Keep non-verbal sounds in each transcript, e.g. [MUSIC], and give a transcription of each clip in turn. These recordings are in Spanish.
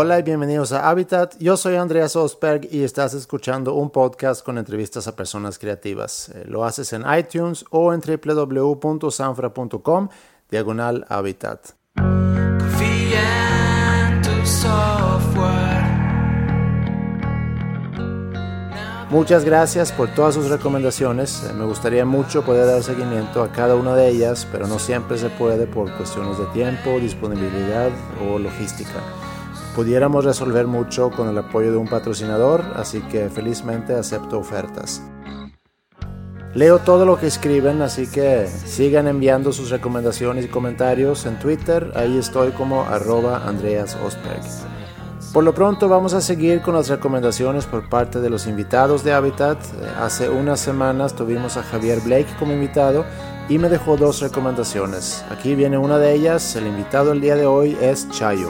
Hola y bienvenidos a Habitat. Yo soy Andreas Osberg y estás escuchando un podcast con entrevistas a personas creativas. Eh, lo haces en iTunes o en www.sanfra.com diagonal Habitat. Muchas gracias por todas sus recomendaciones. Eh, me gustaría mucho poder dar seguimiento a cada una de ellas, pero no siempre se puede por cuestiones de tiempo, disponibilidad o logística. Pudiéramos resolver mucho con el apoyo de un patrocinador, así que felizmente acepto ofertas. Leo todo lo que escriben, así que sigan enviando sus recomendaciones y comentarios en Twitter. Ahí estoy como arroba Andreas Osberg. Por lo pronto vamos a seguir con las recomendaciones por parte de los invitados de Habitat. Hace unas semanas tuvimos a Javier Blake como invitado y me dejó dos recomendaciones. Aquí viene una de ellas. El invitado el día de hoy es Chayo.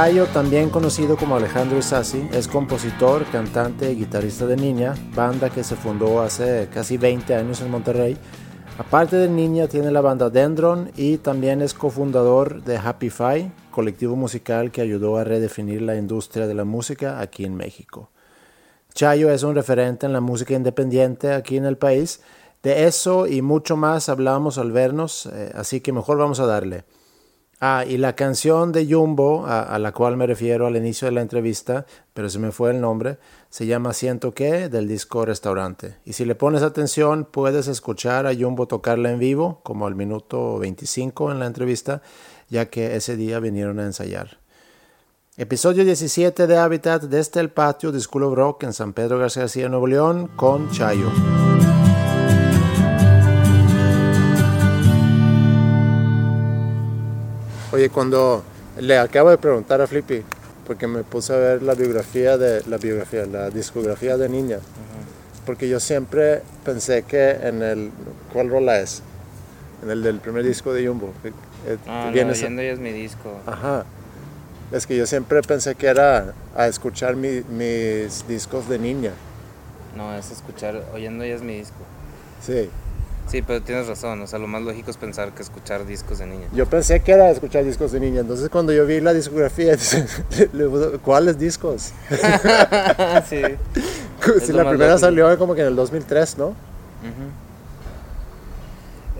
Chayo, también conocido como Alejandro Isasi, es compositor, cantante y guitarrista de Niña, banda que se fundó hace casi 20 años en Monterrey. Aparte de Niña, tiene la banda Dendron y también es cofundador de Happy Fi, colectivo musical que ayudó a redefinir la industria de la música aquí en México. Chayo es un referente en la música independiente aquí en el país. De eso y mucho más hablamos al vernos, eh, así que mejor vamos a darle. Ah, y la canción de Jumbo, a, la cual me refiero al inicio de la entrevista, pero se me fue el nombre, se llama Siento que del disco Restaurante. Y si le pones atención, puedes escuchar a Jumbo tocarla en vivo, como al minuto 25 en la entrevista, ya que ese día vinieron a ensayar. Episodio 17 de Habitat desde el patio de School of Rock en San Pedro García García, Nuevo León, con Chayo. Oye, cuando le acabo de preguntar a Flippy, porque me puse a ver la biografía de la biografía, la discografía de Niña, porque yo siempre pensé que en el ¿cuál rola es? En el del primer disco de Jumbo. Eh, ah, no, es mi disco. Ajá. Es que yo siempre pensé que era a escuchar mis discos de niña. No, es escuchar, oyendo ya es mi disco. Sí. Sí, pero tienes razón, o sea, lo más lógico es pensar que escuchar discos de niña. Yo pensé que era escuchar discos de niña, entonces cuando yo vi la discografía, [LAUGHS] ¿cuáles discos? [LAUGHS] sí. [LAUGHS] si la primera salió como que en el 2003, ¿no?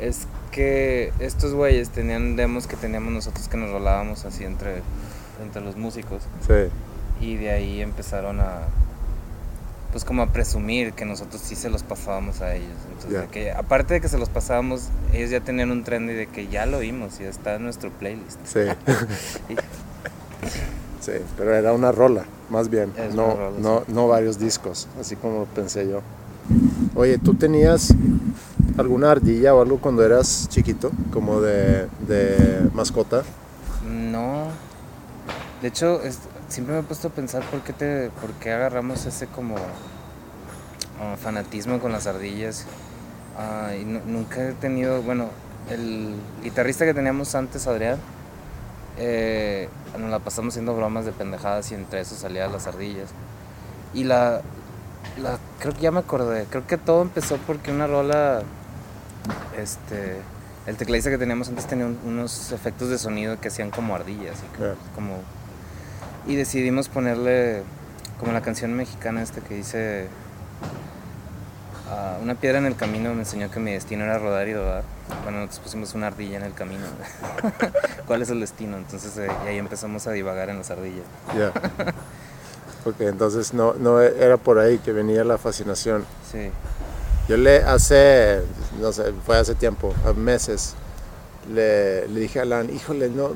Es que estos güeyes tenían demos que teníamos nosotros que nos rolábamos así entre, entre los músicos. Sí. Y de ahí empezaron a, pues como a presumir que nosotros sí se los pasábamos a ellos. Entonces, que aparte de que se los pasábamos, ellos ya tenían un trend de que ya lo vimos y está en nuestro playlist. Sí. [LAUGHS] sí, pero era una rola, más bien, no, no, no varios discos, así como pensé yo. Oye, ¿tú tenías alguna ardilla o algo cuando eras chiquito, como de, de mascota? No. De hecho, siempre me he puesto a pensar por qué, te, por qué agarramos ese como ah, fanatismo con las ardillas. Ah, y nunca he tenido, bueno, el guitarrista que teníamos antes, Adrián, eh, nos la pasamos haciendo bromas de pendejadas y entre eso salían las ardillas. Y la, la, creo que ya me acordé, creo que todo empezó porque una rola, este, el tecladista que teníamos antes tenía unos efectos de sonido que hacían como ardillas, y como y decidimos ponerle como la canción mexicana esta que dice ah, una piedra en el camino me enseñó que mi destino era rodar y rodar. Bueno, nosotros pusimos una ardilla en el camino. [LAUGHS] ¿Cuál es el destino? Entonces eh, y ahí empezamos a divagar en las ardillas. Ya. [LAUGHS] Ok, entonces no, no era por ahí que venía la fascinación. Sí. Yo le hace, no sé, fue hace tiempo, meses, le, le dije a Alan, híjole, no,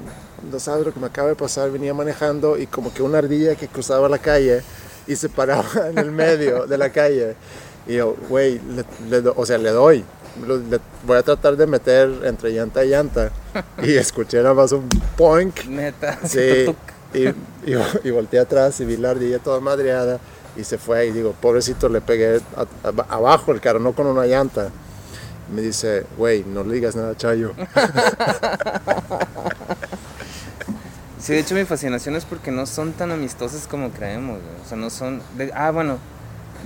no sabes lo que me acaba de pasar, venía manejando y como que una ardilla que cruzaba la calle y se paraba [LAUGHS] en el medio de la calle. Y yo, güey, o sea, le doy. lo- le- voy a tratar de meter entre llanta y llanta. Y escuché nada más un poink. Neta. [LAUGHS] Sí, y, y, y volteé atrás y vi la ardilla toda madreada y se fue y digo, pobrecito, le pegué a- a- abajo el carro, no con una llanta. Me dice, güey, no le digas nada a Chayo. [LAUGHS] Sí, de hecho mi fascinación es porque no son tan amistosas como creemos, güey. O sea, no son... de- ah, bueno,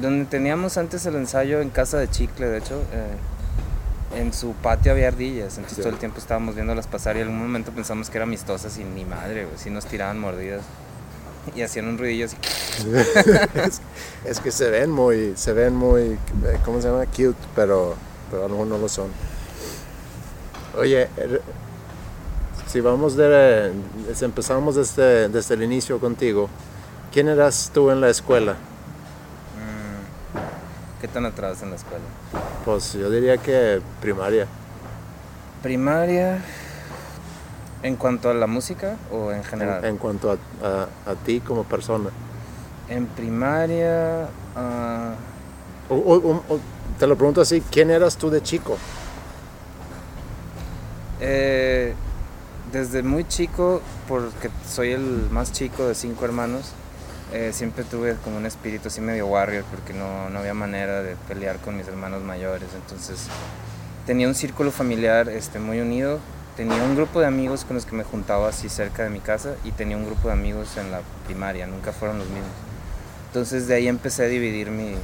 donde teníamos antes el ensayo en casa de Chicle, de hecho, eh, en su patio había ardillas, entonces Sí. todo el tiempo estábamos viéndolas pasar y en algún momento pensamos que eran amistosas y ni madre, güey, sí nos tiraban mordidas [LAUGHS] y hacían un ruidillo así. [LAUGHS] es, es que se ven muy, se ven muy, eh, ¿cómo se llama? Cute, pero, pero a lo mejor no lo son. Oye, er- si vamos de, si empezamos desde, desde el inicio contigo, ¿quién eras tú en la escuela? Mm, ¿Qué tan atrás en la escuela? Pues yo diría que primaria. Primaria, en cuanto a la música o en general? En, en cuanto a, a- a ti como persona. En primaria, ah, O- o- o- te lo pregunto así, ¿quién eras tú de chico? eh, desde muy chico, porque soy el más chico de cinco hermanos, eh, siempre tuve como un espíritu así medio warrior, porque no, no había manera de pelear con mis hermanos mayores. Entonces tenía un círculo familiar este, muy unido, tenía un grupo de amigos con los que me juntaba así cerca de mi casa y tenía un grupo de amigos en la primaria, nunca fueron los mismos. Entonces de ahí empecé a dividir mi,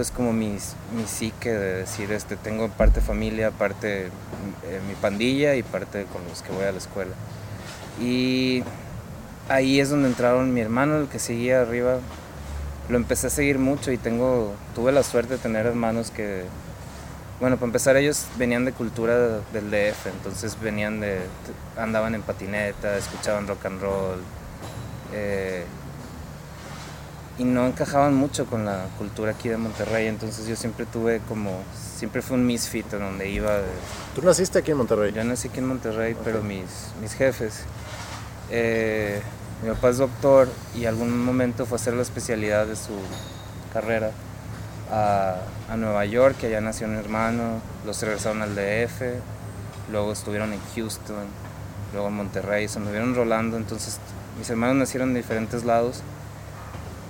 pues como mis, mi psique de decir, este, tengo parte familia, parte eh, mi pandilla y parte con los que voy a la escuela. Y ahí es donde entraron mi hermano, el que seguía arriba. Lo empecé a seguir mucho y tengo, tuve la suerte de tener hermanos que, bueno, para empezar ellos venían de cultura del DF, entonces venían de, andaban en patineta, escuchaban rock and roll. eh, y no encajaban mucho con la cultura aquí de Monterrey, entonces yo siempre tuve como, siempre fue un misfit en donde iba. de- Tú naciste aquí en Monterrey. yo nací aquí en Monterrey, pero Ok. mis, mis jefes, eh, mi papá es doctor y algún momento fue a hacer la especialidad de su carrera a, a Nueva York, que allá nació un hermano, los regresaron al DF, luego estuvieron en Houston, luego en Monterrey, se me vieron rolando, entonces mis hermanos nacieron de diferentes lados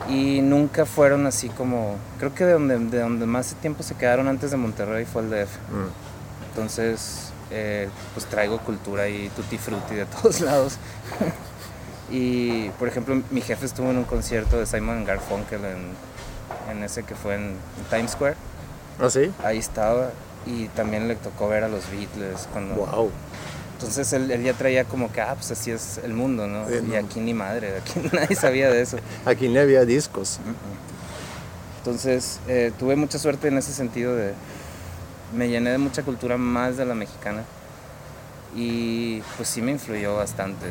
y nunca fueron así como, creo que de donde, de donde más tiempo se quedaron antes de Monterrey fue el DF. Mm. Entonces, eh, pues traigo cultura y tutti frutti de [LAUGHS] todos lados. [LAUGHS] y, por ejemplo, mi jefe estuvo en un concierto de Simon Garfunkel en, en ese que fue en, en Times Square. ¿Ah, sí? Ahí estaba. Y también le tocó ver a los Beatles. Cuando... Wow. Entonces él, él ya traía como que, ah, pues así es el mundo, ¿no? Sí, y no. aquí ni madre, [LAUGHS] aquí nadie sabía de eso. Aquí no había discos. Entonces, eh, tuve mucha suerte en ese sentido de... Me llené de mucha cultura más de la mexicana y pues sí me influyó bastante.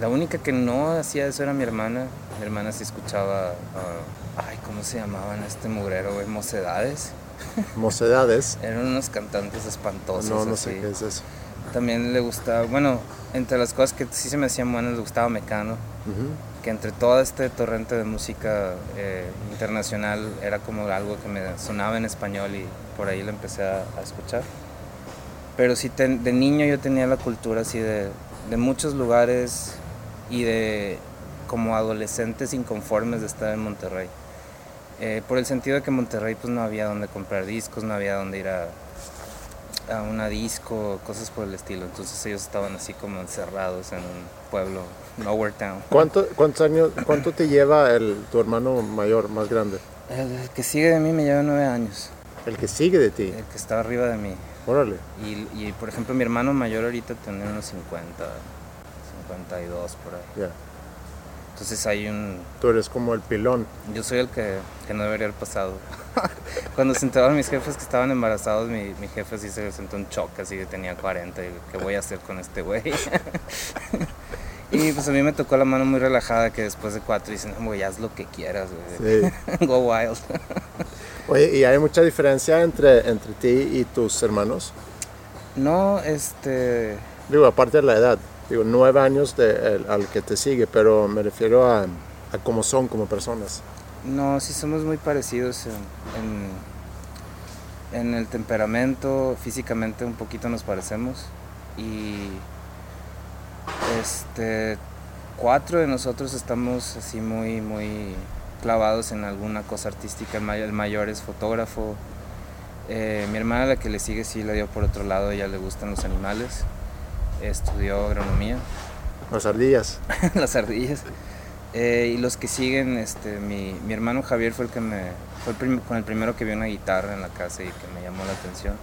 La única que no hacía eso era mi hermana. Mi hermana sí escuchaba... ah, ay, ¿cómo se llamaban este mugrero, güey? Mocedades. Mocedades. [LAUGHS] Eran unos cantantes espantosos. No, no así. sé qué es eso. También le gustaba... Bueno, entre las cosas que sí se me hacían buenas, le gustaba Mecano que entre todo este torrente de música eh, internacional era como algo que me sonaba en español y por ahí lo empecé a, a escuchar. Pero sí, de niño yo tenía la cultura así de, de muchos lugares y de como adolescentes inconformes de estar en Monterrey. Eh, por el sentido de que en Monterrey pues no había donde comprar discos, no había donde ir a, a una disco, cosas por el estilo. Entonces ellos estaban así como encerrados en un pueblo, Nowhere Town. ¿Cuánto, ¿Cuántos años, cuánto te lleva el, tu hermano mayor, más grande? El que sigue de mí me lleva nueve años, El que sigue de ti. el que está arriba de mí. Órale. Y, y, por ejemplo mi hermano mayor ahorita tiene unos 50, 52 por ahí. Ya. Entonces hay un... Tú eres como el pilón. Yo soy el que, que no debería haber pasado. [LAUGHS] Cuando se enteraron mis jefes que estaban embarazados, mi, mi jefe sí se sentó en shock, así que tenía 40. Y, ¿Qué voy a hacer con este güey? [LAUGHS] y pues a mí me tocó la mano muy relajada que después de cuatro dicen, güey, haz lo que quieras, güey. Sí. [LAUGHS] Go wild. Oye, ¿y hay mucha diferencia entre, entre ti y tus hermanos? No, este... Digo, aparte de la edad. Digo, nueve años de, el- al que te sigue, pero me refiero a, a cómo son como personas. No, sí somos muy parecidos en, en- el temperamento, físicamente un poquito nos parecemos. Y este cuatro de nosotros estamos así muy, muy clavados en alguna cosa artística. El mayor es fotógrafo. Eh, mi hermana, la que le sigue, sí le dio por otro lado, ella le gustan los animales. Estudió agronomía. Las ardillas. [LAUGHS] Las ardillas. Eh, y los que siguen, este, mi, mi, hermano Javier fue el que me. fue el con el primero que vio una guitarra en la casa y que me llamó la atención.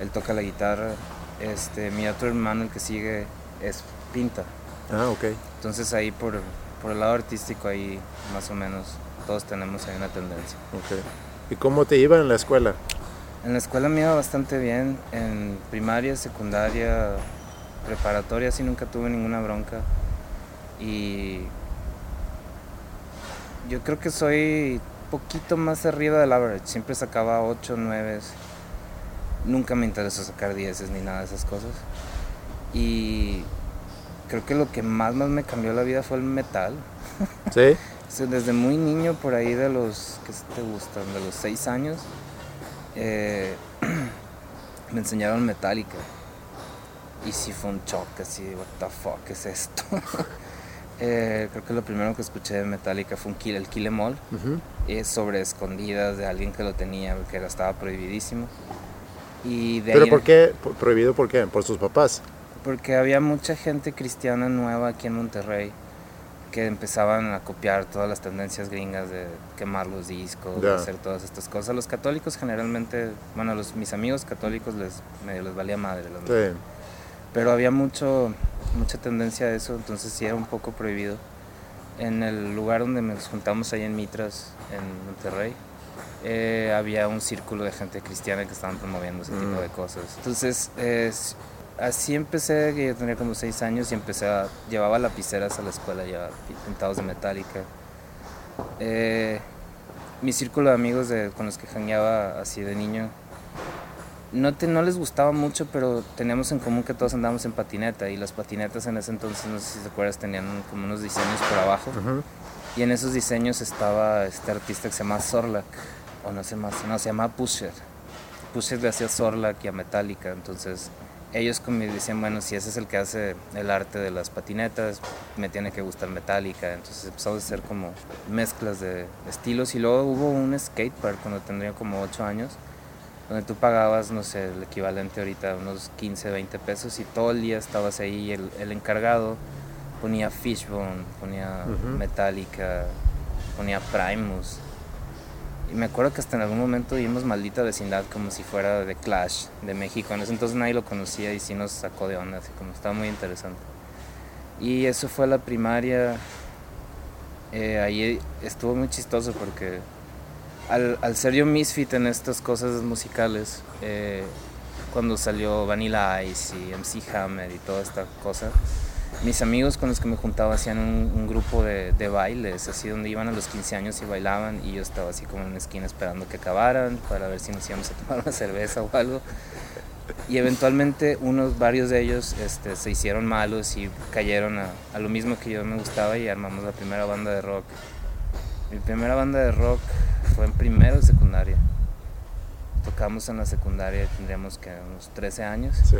Él toca la guitarra. Este, mi otro hermano, el que sigue, es pinta. Ah, ok. Entonces ahí por, por el lado artístico, ahí más o menos todos tenemos ahí una tendencia. Ok. ¿Y cómo te iba en la escuela? En la escuela me iba bastante bien. En primaria, secundaria, preparatoria, sí nunca tuve ninguna bronca. Y yo creo que soy poquito más arriba del average. Siempre sacaba 8, 9. Nunca me interesó sacar 10 ni nada de esas cosas. Y creo que lo que más, más me cambió la vida fue el metal. [LAUGHS] ¿Sí? Desde muy niño, por ahí de los, ¿qué te gustan? De los 6 años, eh, [CLEARS THROAT] me enseñaron Metallica. Y sí fue un shock, así, what the fuck es esto. [LAUGHS] Eh, creo que lo primero que escuché de Metallica fue un kill, el Kill Em All, sobre escondidas de alguien que lo tenía, que era, estaba prohibidísimo. Y ¿Pero por qué? ¿Prohibido por qué? ¿Por sus papás? Porque había mucha gente cristiana nueva aquí en Monterrey que empezaban a copiar todas las tendencias gringas de quemar los discos, de hacer todas estas cosas. Los católicos generalmente, bueno, los, mis amigos católicos les medio les valía madre. sí. Pero había mucho, mucha tendencia a eso, entonces sí era un poco prohibido. En el lugar donde nos juntamos ahí en Mitras, en Monterrey, eh, había un círculo de gente cristiana que estaban promoviendo ese tipo mm. de cosas. Entonces, así empecé, que yo tenía como seis años y empecé a, llevaba lapiceras a la escuela ya pintados de metálica. Eh, mi círculo de amigos de, con los que jangueaba así de niño, no, te, no les gustaba mucho, pero teníamos en común que todos andábamos en patineta y las patinetas en ese entonces, no sé si te acuerdas, tenían como unos diseños por abajo. Y en esos diseños estaba este artista que se llama Sorlak, o no sé más, no, se llama Pusher. Pusher le hacía Sorlak y a Metallica, entonces ellos como decían, bueno, si ese es el que hace el arte de las patinetas, me tiene que gustar Metallica. Entonces empezamos a hacer como mezclas de estilos y luego hubo un skatepark cuando tendría como 8 años, donde tú pagabas, no sé, el equivalente ahorita, unos 15, 20 pesos y todo el día estabas ahí y el, el encargado ponía Fishbone, ponía Metallica, ponía Primus. Y me acuerdo que hasta en algún momento vimos Maldita Vecindad como si fuera de Clash de México. En ese entonces nadie lo conocía y sí nos sacó de onda, así como estaba muy interesante. Y eso fue la primaria. Eh, ahí estuvo muy chistoso porque al, ser yo misfit en estas cosas musicales, eh, cuando salió Vanilla Ice y MC Hammer y toda esta cosa, mis amigos con los que me juntaba hacían un, grupo de, de, bailes, así donde iban a los 15 años y bailaban y yo estaba así como en una esquina esperando que acabaran para ver si nos íbamos a tomar una cerveza o algo. Y eventualmente unos, varios de ellos este, se hicieron malos y cayeron a, a, lo mismo que yo me gustaba y armamos la primera banda de rock. Mi primera banda de rock fue en primero de secundaria. Tocamos en la secundaria, tendríamos que unos 13 años. Sí.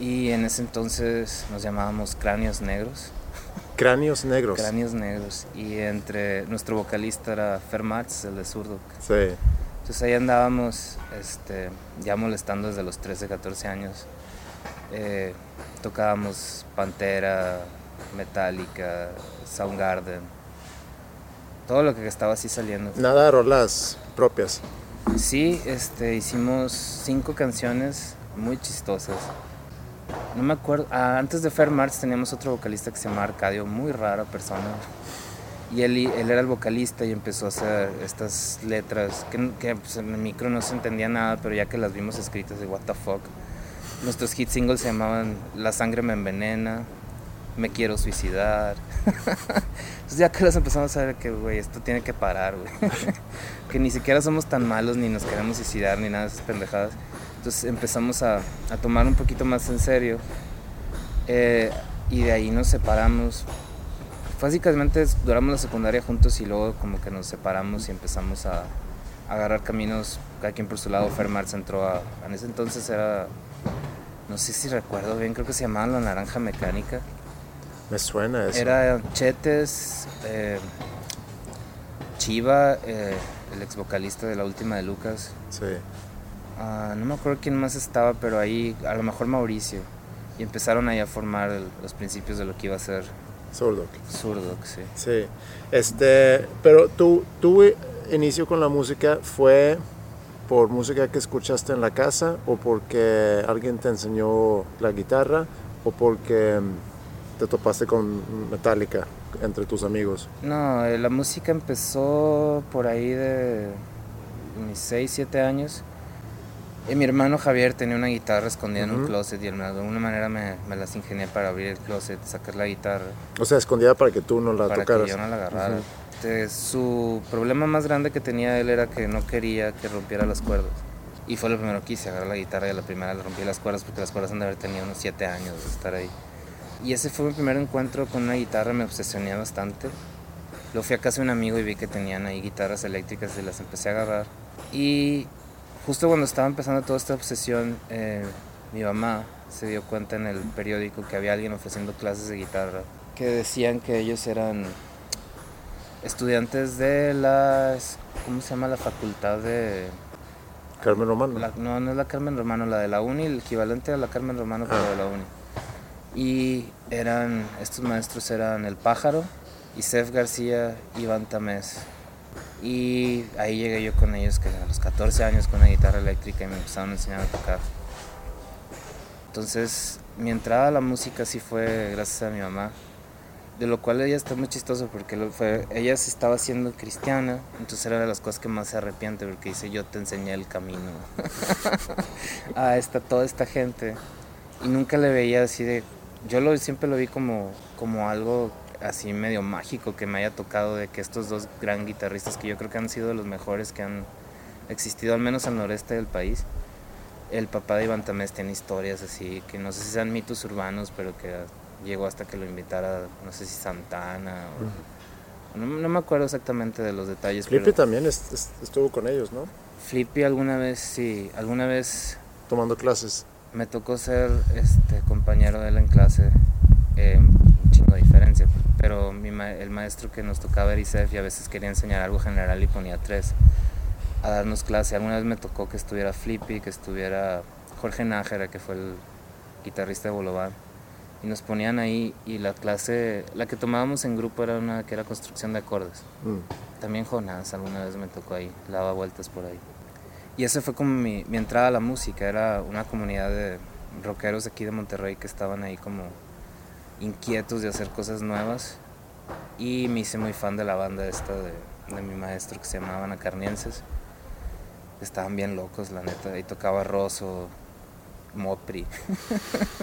Y en ese entonces nos llamábamos Cráneos Negros. Cráneos Negros. Cráneos Negros. Y entre nuestro vocalista era Fermatz, el de Zurdo. Sí. Entonces ahí andábamos este, ya molestando desde los 13, 14 años. Eh, tocábamos Pantera, Metallica, Soundgarden. Todo lo que estaba así saliendo. Nada de rolas propias. Sí, este, hicimos cinco canciones muy chistosas. No me acuerdo. Ah, antes de Fair March teníamos otro vocalista que se llamaba Arcadio, muy rara persona. Y él, él era el vocalista y empezó a hacer estas letras que, que pues, en el micro no se entendía nada, pero ya que las vimos escritas de what the fuck. Nuestros hit singles se llamaban La sangre me envenena, Me quiero suicidar. [LAUGHS] Entonces ya que las empezamos a ver que, güey, esto tiene que parar, güey. [LAUGHS] que ni siquiera somos tan malos, ni nos queremos suicidar, ni nada de esas pendejadas. Entonces empezamos a, a tomar un poquito más en serio eh, y de ahí nos separamos. Básicamente duramos la secundaria juntos y luego como que nos separamos y empezamos a, agarrar caminos, cada quien por su lado. Fer Marx entró a. En ese entonces era. No sé si recuerdo bien, creo que se llamaba La Naranja Mecánica. Me suena eso. Era Chetes, eh, Chiva, eh, el ex vocalista de la última de Lucas. Sí. Ah, no me acuerdo quién más estaba, pero ahí, a lo mejor Mauricio. Y empezaron ahí a formar el- los principios de lo que iba a ser Zurdok. Zurdok, sí. Sí. Este, pero tu, tu inicio con la música fue por música que escuchaste en la casa o porque alguien te enseñó la guitarra o porque mm, te topaste con Metallica entre tus amigos. No, eh, la música empezó por ahí de mis 6, 7 años. Y mi hermano Javier tenía una guitarra escondida en un closet y de alguna manera me, me las ingenié para abrir el closet, sacar la guitarra, O sea, escondida para que tú no la para tocaras. que yo no la agarrara. Su problema más grande que tenía él era que no quería que rompiera las cuerdas. Y fue lo primero que hice, agarrar la guitarra y a la primera le rompí las cuerdas porque las cuerdas han de haber tenido unos 7 años de estar ahí. Y ese fue mi primer encuentro con una guitarra, me obsesioné bastante. Lo fui a casa de un amigo y vi que tenían ahí guitarras eléctricas y las empecé a agarrar. Y justo cuando estaba empezando toda esta obsesión, eh, mi mamá se dio cuenta en el periódico que había alguien ofreciendo clases de guitarra que decían que ellos eran estudiantes de las, ¿cómo se llama? La facultad de... Carmen Romano. la- no, no es la Carmen Romano, la de la Uni, el equivalente a la Carmen Romano, pero Ah. de la Uni. Y eran, estos maestros eran El Pájaro, Isef García, Iván Tamés. Y ahí llegué yo con ellos, que a los 14 años con la guitarra eléctrica y me empezaron a enseñar a tocar. Entonces, mi entrada a la música sí fue gracias a mi mamá. De lo cual ella está muy chistoso porque ella se estaba haciendo cristiana, entonces era de las cosas que más se arrepiente porque dice yo te enseñé el camino [LAUGHS] a esta, toda esta gente y nunca le veía así de, yo lo, siempre lo vi como, como algo así medio mágico que me haya tocado de que estos dos gran guitarristas que yo creo que han sido de los mejores que han existido al menos al noreste del país. El papá de Iván Tamés tiene historias así que no sé si sean mitos urbanos, pero que llegó hasta que lo invitara, no sé si Santana o... No, no me acuerdo exactamente de los detalles, Flippy pero también es- es- estuvo con ellos, ¿no? Flippy alguna vez, sí, alguna vez Tomando clases. Me tocó ser este compañero de él en clase, eh, un chingo de diferencia, pero mi ma- el maestro que nos tocaba era ISEF y a veces quería enseñar algo general y ponía tres a darnos clase. Alguna vez me tocó que estuviera Flippy, que estuviera Jorge Nájera, que fue el guitarrista de Bolobán, y nos ponían ahí y la clase, la que tomábamos en grupo era una que era construcción de acordes. Mm. También Jonás alguna vez me tocó ahí, daba vueltas por ahí. Y esa fue como mi, entrada a la música, era una comunidad de rockeros aquí de Monterrey que estaban ahí como inquietos de hacer cosas nuevas. Y me hice muy fan de la banda esta de, mi maestro que se llamaban Acarnienses. Estaban bien locos, la neta. Ahí tocaba Rosso, Mopri.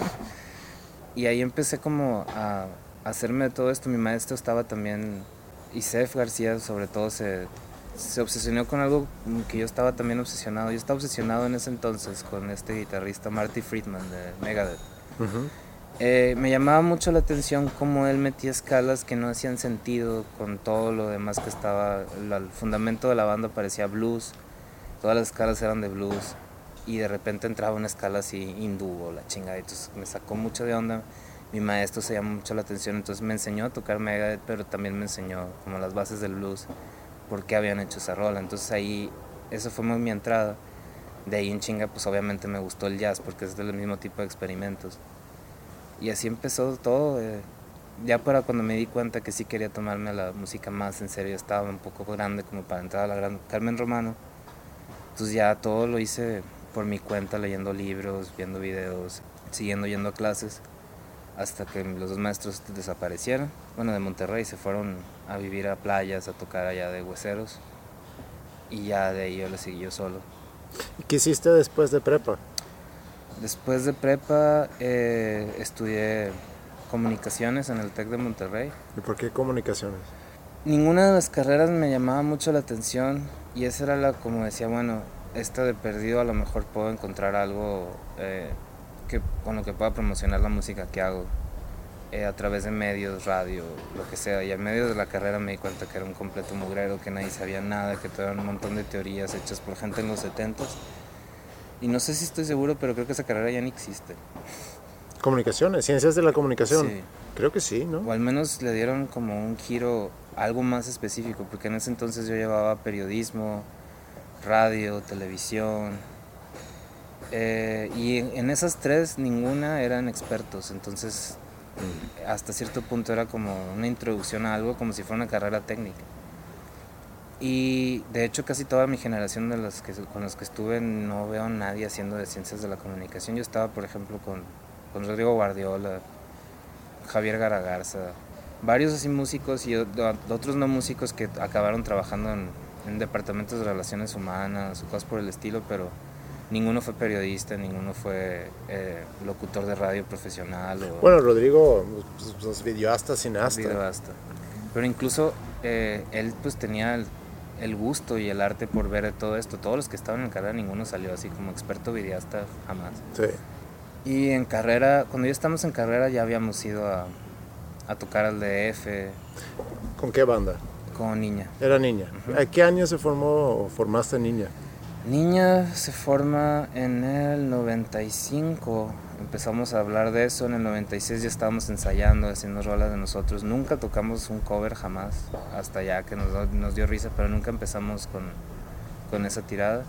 [LAUGHS] y ahí empecé como a, hacerme de todo esto. Mi maestro estaba también, Isef García sobre todo, se, se obsesionó con algo que yo estaba también obsesionado. Yo estaba obsesionado en ese entonces con este guitarrista Marty Friedman de Megadeth. Eh, me llamaba mucho la atención cómo él metía escalas que no hacían sentido con todo lo demás que estaba. el fundamento de la banda parecía blues, todas las escalas eran de blues y de repente entraba una escala así hindú o la chingada. Entonces me sacó mucho de onda. Mi maestro se llamó mucho la atención, entonces me enseñó a tocar Megadeth, pero también me enseñó como las bases del blues, por qué habían hecho esa rola. Entonces ahí, eso fue muy mi entrada. De ahí en chinga, pues obviamente me gustó el jazz porque es del mismo tipo de experimentos. Y así empezó todo. eh, Ya para cuando me di cuenta que sí quería tomarme la música más en serio, estaba un poco grande como para entrar a la gran Carmen Romano. Entonces ya todo lo hice por mi cuenta, leyendo libros, viendo videos, siguiendo yendo a clases, hasta que los dos maestros desaparecieron. Bueno, de Monterrey se fueron a vivir a playas, a tocar allá de hueseros. Y ya de ahí yo le seguí yo solo. ¿Y qué hiciste después de prepa? Después de prepa eh, estudié comunicaciones en el TEC de Monterrey. ¿Y por qué comunicaciones? Ninguna de las carreras me llamaba mucho la atención y esa era la, como decía, bueno, esta de perdido a lo mejor puedo encontrar algo eh, que, con lo que pueda promocionar la música que hago. Eh, a través de medios, radio, lo que sea. Y en medio de la carrera me di cuenta que era un completo mugrero, que nadie sabía nada, que todo era un montón de teorías hechas por gente en los 70 Y no sé si estoy seguro, pero creo que esa carrera ya ni existe. Comunicaciones, ciencias de la comunicación. Creo que sí, ¿no? O al menos le dieron como un giro, algo más específico, porque en ese entonces yo llevaba periodismo, radio, televisión. Eh, y en, esas tres ninguna eran expertos, entonces. Hasta cierto punto era como una introducción a algo como si fuera una carrera técnica. Y de hecho casi toda mi generación de los que, con los que estuve no veo nadie haciendo de ciencias de la comunicación. Yo estaba, por ejemplo, con, con Rodrigo Guardiola, Javier Garagarza, varios así músicos y otros no músicos que acabaron trabajando en, en departamentos de relaciones humanas o cosas por el estilo, pero ninguno fue periodista, ninguno fue eh, locutor de radio profesional. O, bueno, Rodrigo, pues, pues videoasta, cineasta. Videoasta. Pero incluso eh, él pues tenía el, el, gusto y el arte por ver todo esto. Todos los que estaban en carrera, ninguno salió así como experto videoasta jamás. Sí. Y en carrera, cuando ya estamos en carrera ya habíamos ido a, a tocar al DF. ¿Con qué banda? Con Niña. Era Niña. ¿A qué año se formó o formaste Niña? Niña se forma en el 95. Empezamos a hablar de eso. En el 96 ya estábamos ensayando, haciendo rolas de nosotros. Nunca tocamos un cover jamás, hasta ya que nos, nos dio risa, pero nunca empezamos con, con esa tirada.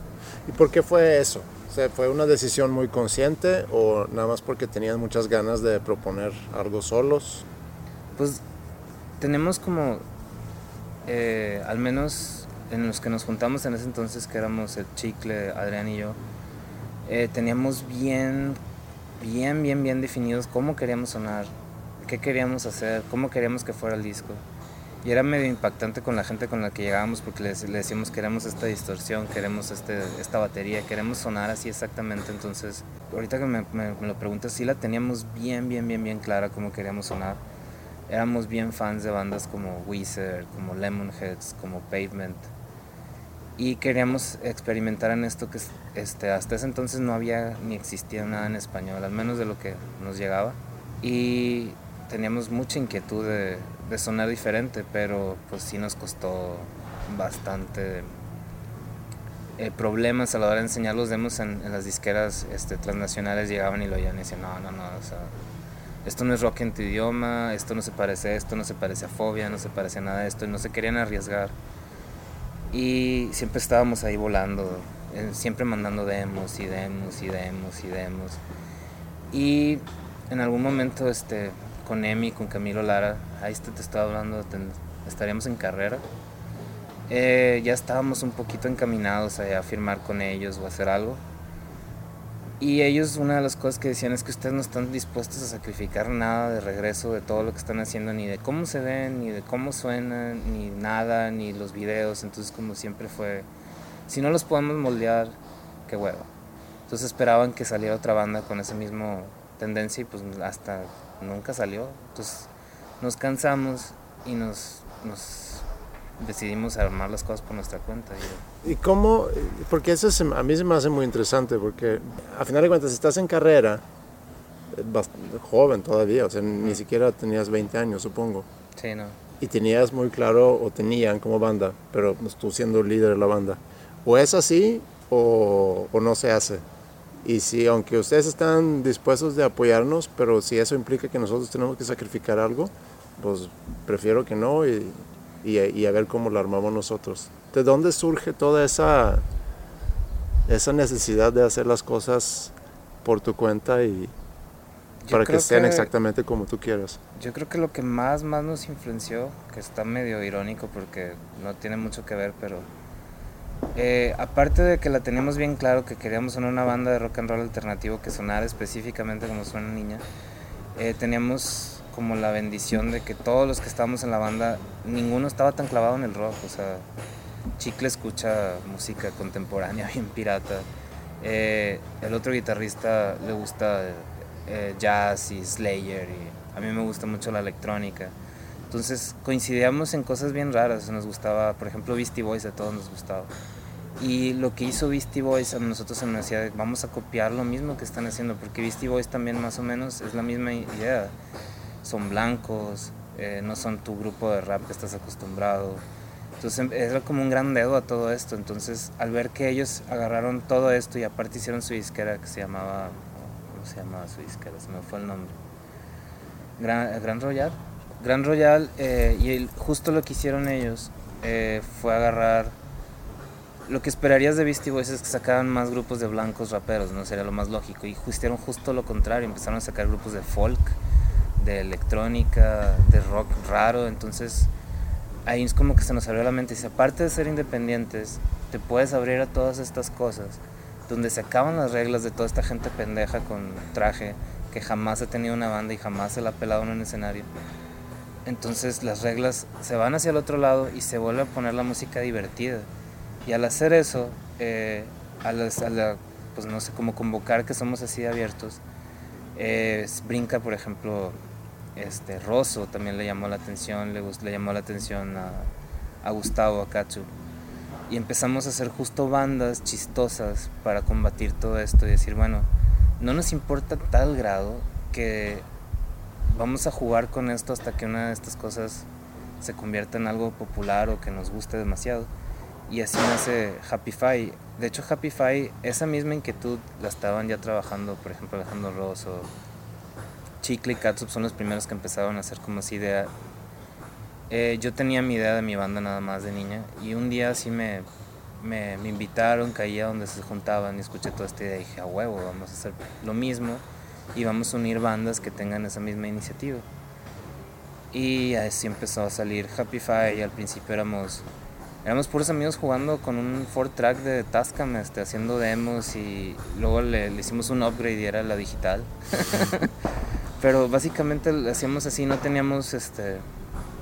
¿Y por qué fue eso? O sea, ¿Fue una decisión muy consciente o nada más porque tenían muchas ganas de proponer algo solos? Pues tenemos como eh, al menos en los que nos juntamos en ese entonces, que éramos el Chicle, Adrián y yo, eh, teníamos bien, bien, bien, bien definidos cómo queríamos sonar, qué queríamos hacer, cómo queríamos que fuera el disco. Y era medio impactante con la gente con la que llegábamos porque le, decíamos queremos esta distorsión, queremos este, esta batería, queremos sonar así exactamente. Entonces, ahorita que me, me, me lo preguntas, sí la teníamos bien, bien, bien, bien clara cómo queríamos sonar éramos bien fans de bandas como Weezer, como Lemonheads, como Pavement. Y queríamos experimentar en esto que este, hasta ese entonces no había ni existía nada en español, al menos de lo que nos llegaba. Y teníamos mucha inquietud de, de sonar diferente, pero pues sí nos costó bastante eh, problemas a la hora de enseñar los demos en, en las disqueras este, transnacionales. Llegaban y lo oían y decían, no, no, no, o sea, esto no es rock en tu idioma, esto no se parece a esto, no se parece a Fobia, no se parece a nada de esto, y no se querían arriesgar. Y siempre estábamos ahí volando, eh, siempre mandando demos y demos y demos y demos. Y en algún momento este, con Emi, con Camilo Lara, ahí te, te estaba hablando, estaríamos en carrera. Eh, ya estábamos un poquito encaminados a firmar con ellos o hacer algo. Y ellos, una de las cosas que decían es que ustedes no están dispuestos a sacrificar nada de regreso de todo lo que están haciendo, ni de cómo se ven, ni de cómo suenan, ni nada, ni los videos. Entonces, como siempre fue, si no los podemos moldear, qué huevo. Entonces esperaban que saliera otra banda con esa misma tendencia y pues hasta nunca salió. Entonces nos cansamos y nos, nos decidimos armar las cosas por nuestra cuenta. ¿Y cómo? Porque eso a mí se me hace muy interesante, porque a final de cuentas estás en carrera, bastante joven todavía, o sea, ni siquiera tenías 20 años, supongo. Sí, no. Y tenías muy claro, o tenían como banda, pero tú siendo líder de la banda, o es así o, o no se hace. Y si, aunque ustedes están dispuestos de apoyarnos, pero si eso implica que nosotros tenemos que sacrificar algo, pues prefiero que no y y, a ver cómo lo armamos nosotros. ¿De dónde surge toda esa, esa necesidad de hacer las cosas por tu cuenta y para que sean exactamente como tú quieras? Yo creo que lo que más, más nos influenció, que está medio irónico porque no tiene mucho que ver, pero eh, aparte de que la teníamos bien claro que queríamos ser una banda de rock and roll alternativo que sonara específicamente como suena niña, eh, teníamos como la bendición de que todos los que estábamos en la banda, ninguno estaba tan clavado en el rock, o sea, Chicle escucha música contemporánea [LAUGHS] bien pirata, eh, el otro guitarrista le gusta eh, jazz y Slayer y a mí me gusta mucho la electrónica. Entonces coincidíamos en cosas bien raras, nos gustaba, por ejemplo, Beastie Boys a todos nos gustaba. Y lo que hizo Beastie Boys a nosotros se nos decía, vamos a copiar lo mismo que están haciendo, porque Beastie Boys también más o menos es la misma idea son blancos, eh, no son tu grupo de rap que estás acostumbrado. Entonces era como un gran dedo a todo esto. Entonces al ver que ellos agarraron todo esto y aparte hicieron su disquera que se llamaba, ¿cómo se llamaba su disquera? Se me fue el nombre. Gran, Gran Royal. Gran Royal eh, y justo lo que hicieron ellos eh, fue agarrar lo que esperarías de Beastie Boys es que sacaran más grupos de blancos raperos, no sería lo más lógico. Y hicieron justo lo contrario, empezaron a sacar grupos de folk, de electrónica, de rock raro. Entonces ahí es como que se nos abrió la mente. Y si aparte de ser independientes, te puedes abrir a todas estas cosas, donde se acaban las reglas de toda esta gente pendeja con traje, que jamás ha tenido una banda y jamás se la ha pelado en un escenario. Entonces las reglas se van hacia el otro lado y se vuelve a poner la música divertida. Y al hacer eso, eh, al, pues no sé, cómo convocar que somos así abiertos, eh, brinca, por ejemplo, este Rosso también le llamó la atención, le, le llamó la atención a, Gustavo, a. Y empezamos a hacer justo bandas chistosas para combatir todo esto y decir, bueno, no nos importa tal grado que vamos a jugar con esto hasta que una de estas cosas se convierta en algo popular o que nos guste demasiado y así nace Happify. De hecho, Happify, esa misma inquietud la estaban ya trabajando, por ejemplo, Alejandro Ross o Chicle y Katsup son los primeros que empezaron a hacer como esa idea. Eh, yo tenía mi idea de mi banda nada más de niña y un día así me, me, me invitaron, caía donde se juntaban y escuché toda esta idea y dije, a huevo, vamos a hacer lo mismo y vamos a unir bandas que tengan esa misma iniciativa. Y así empezó a salir Happify y al principio éramos éramos puros amigos jugando con un Ford Track de Tascam, este, haciendo demos y luego le, hicimos un upgrade y era la digital. [LAUGHS] Pero básicamente lo hacíamos así, no teníamos este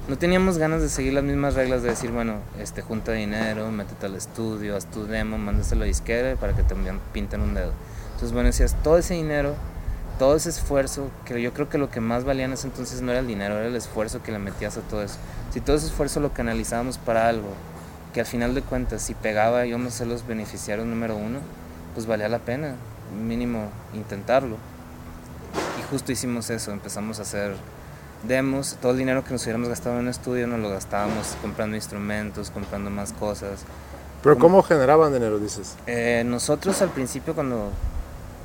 no teníamos ganas de seguir las mismas reglas de decir, bueno, este junta dinero, métete al estudio, haz tu demo, mándaselo a disquera para que te pinten un dedo. Entonces, bueno, decías, todo ese dinero, todo ese esfuerzo, que yo creo que lo que más valía en ese entonces no era el dinero, era el esfuerzo que le metías a todo eso. Si todo ese esfuerzo lo canalizábamos para algo, que al final de cuentas, si pegaba y íbamos a ser los beneficiarios número uno, pues valía la pena, mínimo intentarlo. Y justo hicimos eso, empezamos a hacer demos, todo el dinero que nos hubiéramos gastado en un estudio nos lo gastábamos comprando instrumentos, comprando más cosas. ¿Pero cómo generaban dinero, dices? Eh, nosotros al principio cuando,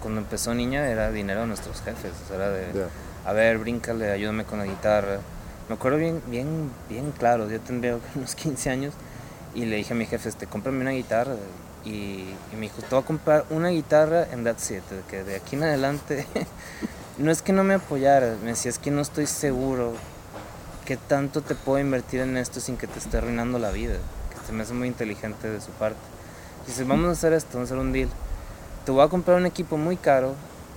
cuando empezó Niña era dinero de nuestros jefes, era de, a ver, bríncale, ayúdame con la guitarra. Me acuerdo bien, bien, bien claro, yo tendría [LAUGHS] unos 15 años y le dije a mi jefe, este, cómprame una guitarra. Y, me dijo, te voy a comprar una guitarra en that's it, que de aquí en adelante, no es que no me apoyara, me decía, es que no estoy seguro que tanto te puedo invertir en esto sin que te esté arruinando la vida, que se me hace muy inteligente de su parte. Dice, vamos a hacer esto, vamos a hacer un deal. Te voy a comprar un equipo muy caro,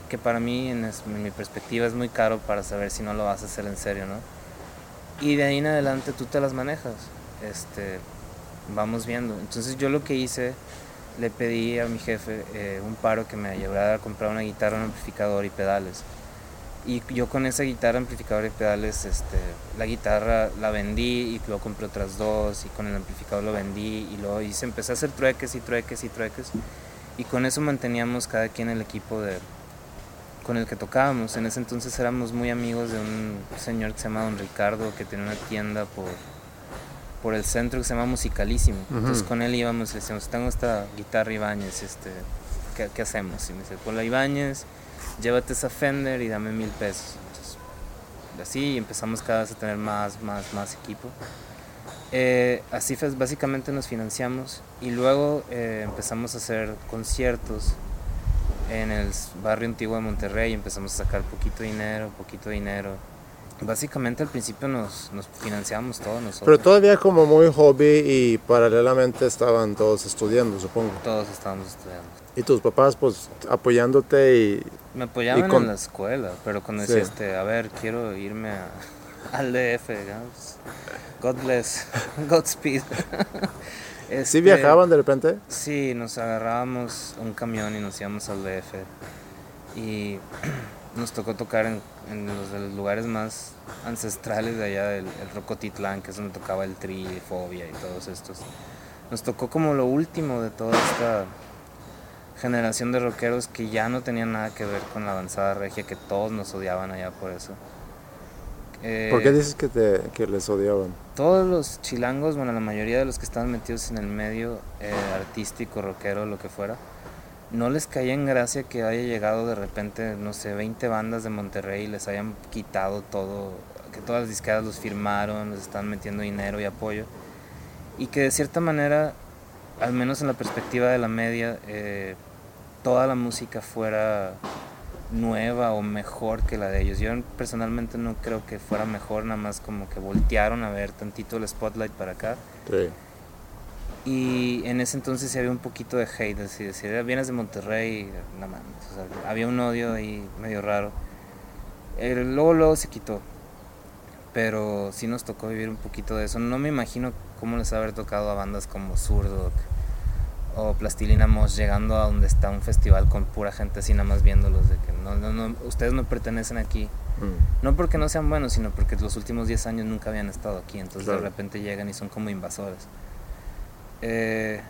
que para mí, en, en mi perspectiva, es muy caro para saber si no lo vas a hacer en serio, ¿no? Y de ahí en adelante tú te las manejas. Este, vamos viendo. Entonces yo lo que hice, le pedí a mi jefe eh, un paro que me ayudara a comprar una guitarra, un amplificador y pedales. Y yo con esa guitarra, amplificador y pedales, este, la guitarra la vendí y luego compré otras dos y con el amplificador lo vendí y luego hice, empecé a hacer trueques y trueques y trueques. Y con eso manteníamos cada quien el equipo de, con el que tocábamos. En ese entonces éramos muy amigos de un señor que se llama Don Ricardo, que tenía una tienda por por el centro que se llama Musicalísimo. Entonces con él íbamos y le decíamos, tengo esta guitarra Ibáñez, este, ¿qué, ¿qué, hacemos? Y me dice, con la Ibáñez, llévate esa Fender y dame mil pesos. Entonces, así empezamos cada vez a tener más, más, más equipo. Eh, así básicamente nos financiamos y luego eh, empezamos a hacer conciertos en el barrio antiguo de Monterrey, empezamos a sacar poquito dinero, poquito dinero Básicamente al principio nos, nos financiamos todos nosotros. Pero todavía como muy hobby y paralelamente estaban todos estudiando, supongo. Todos estábamos estudiando. Y tus papás pues apoyándote y... Me apoyaban en la escuela, pero cuando decía, este, a ver, quiero irme a, [LAUGHS] al DF, pues, God bless, [LAUGHS] Godspeed. [LAUGHS] este, ¿Sí viajaban de repente? Sí, nos agarrábamos un camión y nos íbamos al DF. Y [CLEARS THROAT] nos tocó tocar en, los, de los, lugares más ancestrales de allá, el, el, Rocotitlán, que es donde tocaba el Tri, Fobia y todos estos. Nos tocó como lo último de toda esta generación de rockeros que ya no tenían nada que ver con la avanzada regia, que todos nos odiaban allá por eso. Eh, ¿Por qué dices que, te, que les odiaban? Todos los chilangos, bueno, la mayoría de los que estaban metidos en el medio eh, artístico, rockero, lo que fuera, no les caía en gracia que haya llegado de repente, no sé, 20 bandas de Monterrey y les hayan quitado todo, que todas las disqueras los firmaron, les están metiendo dinero y apoyo. Y que de cierta manera, al menos en la perspectiva de la media, eh, toda la música fuera nueva o mejor que la de ellos. Yo personalmente no creo que fuera mejor, nada más como que voltearon a ver tantito el spotlight para acá. Sí. Y en ese entonces sí había un poquito de hate, así decir, "Ah, vienes de Monterrey, no mames", o sea, había un odio ahí medio raro. Eh, luego, luego se quitó, pero sí nos tocó vivir un poquito de eso. No me imagino cómo les ha haber tocado a bandas como Zurdo o Plastilina Mosh llegando a donde está un festival con pura gente así nada más viéndolos, de que no, no, no, ustedes no pertenecen aquí. Mm. No porque no sean buenos, sino porque los últimos 10 años nunca habían estado aquí, entonces Claro. de repente llegan y son como invasores. Eh,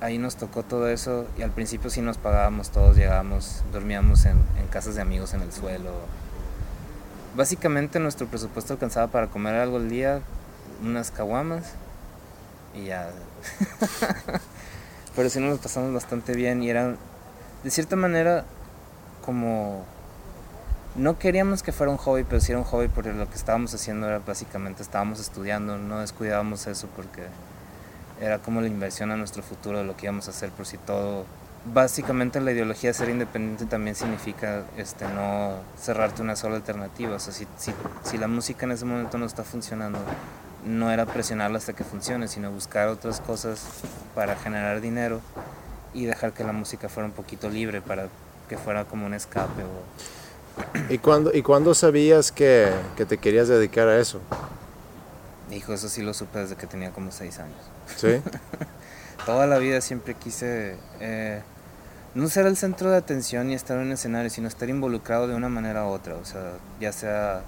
ahí nos tocó todo eso y al principio sí nos pagábamos todos, llegábamos, dormíamos en, en casas de amigos en el suelo. Básicamente nuestro presupuesto alcanzaba para comer algo al día, unas caguamas y ya. [LAUGHS] Pero sí nos lo pasamos bastante bien y era, de cierta manera, como no queríamos que fuera un hobby, pero sí era un hobby porque lo que estábamos haciendo era básicamente estábamos estudiando, no descuidábamos eso porque era como la inversión a nuestro futuro de lo que íbamos a hacer por si todo. Básicamente la ideología de ser independiente también significa este, no cerrarte una sola alternativa. O sea, si, si la música en ese momento no está funcionando, no era presionarla hasta que funcione, sino buscar otras cosas para generar dinero y dejar que la música fuera un poquito libre para que fuera como un escape o, ¿Y cuándo, ¿Y cuándo sabías que, que te querías dedicar a eso? Hijo, eso sí lo supe desde que tenía como seis años. ¿Sí? [LAUGHS] Toda la vida siempre quise eh, no ser el centro de atención y estar en un escenario, sino estar involucrado de una manera u otra. O sea, ya sea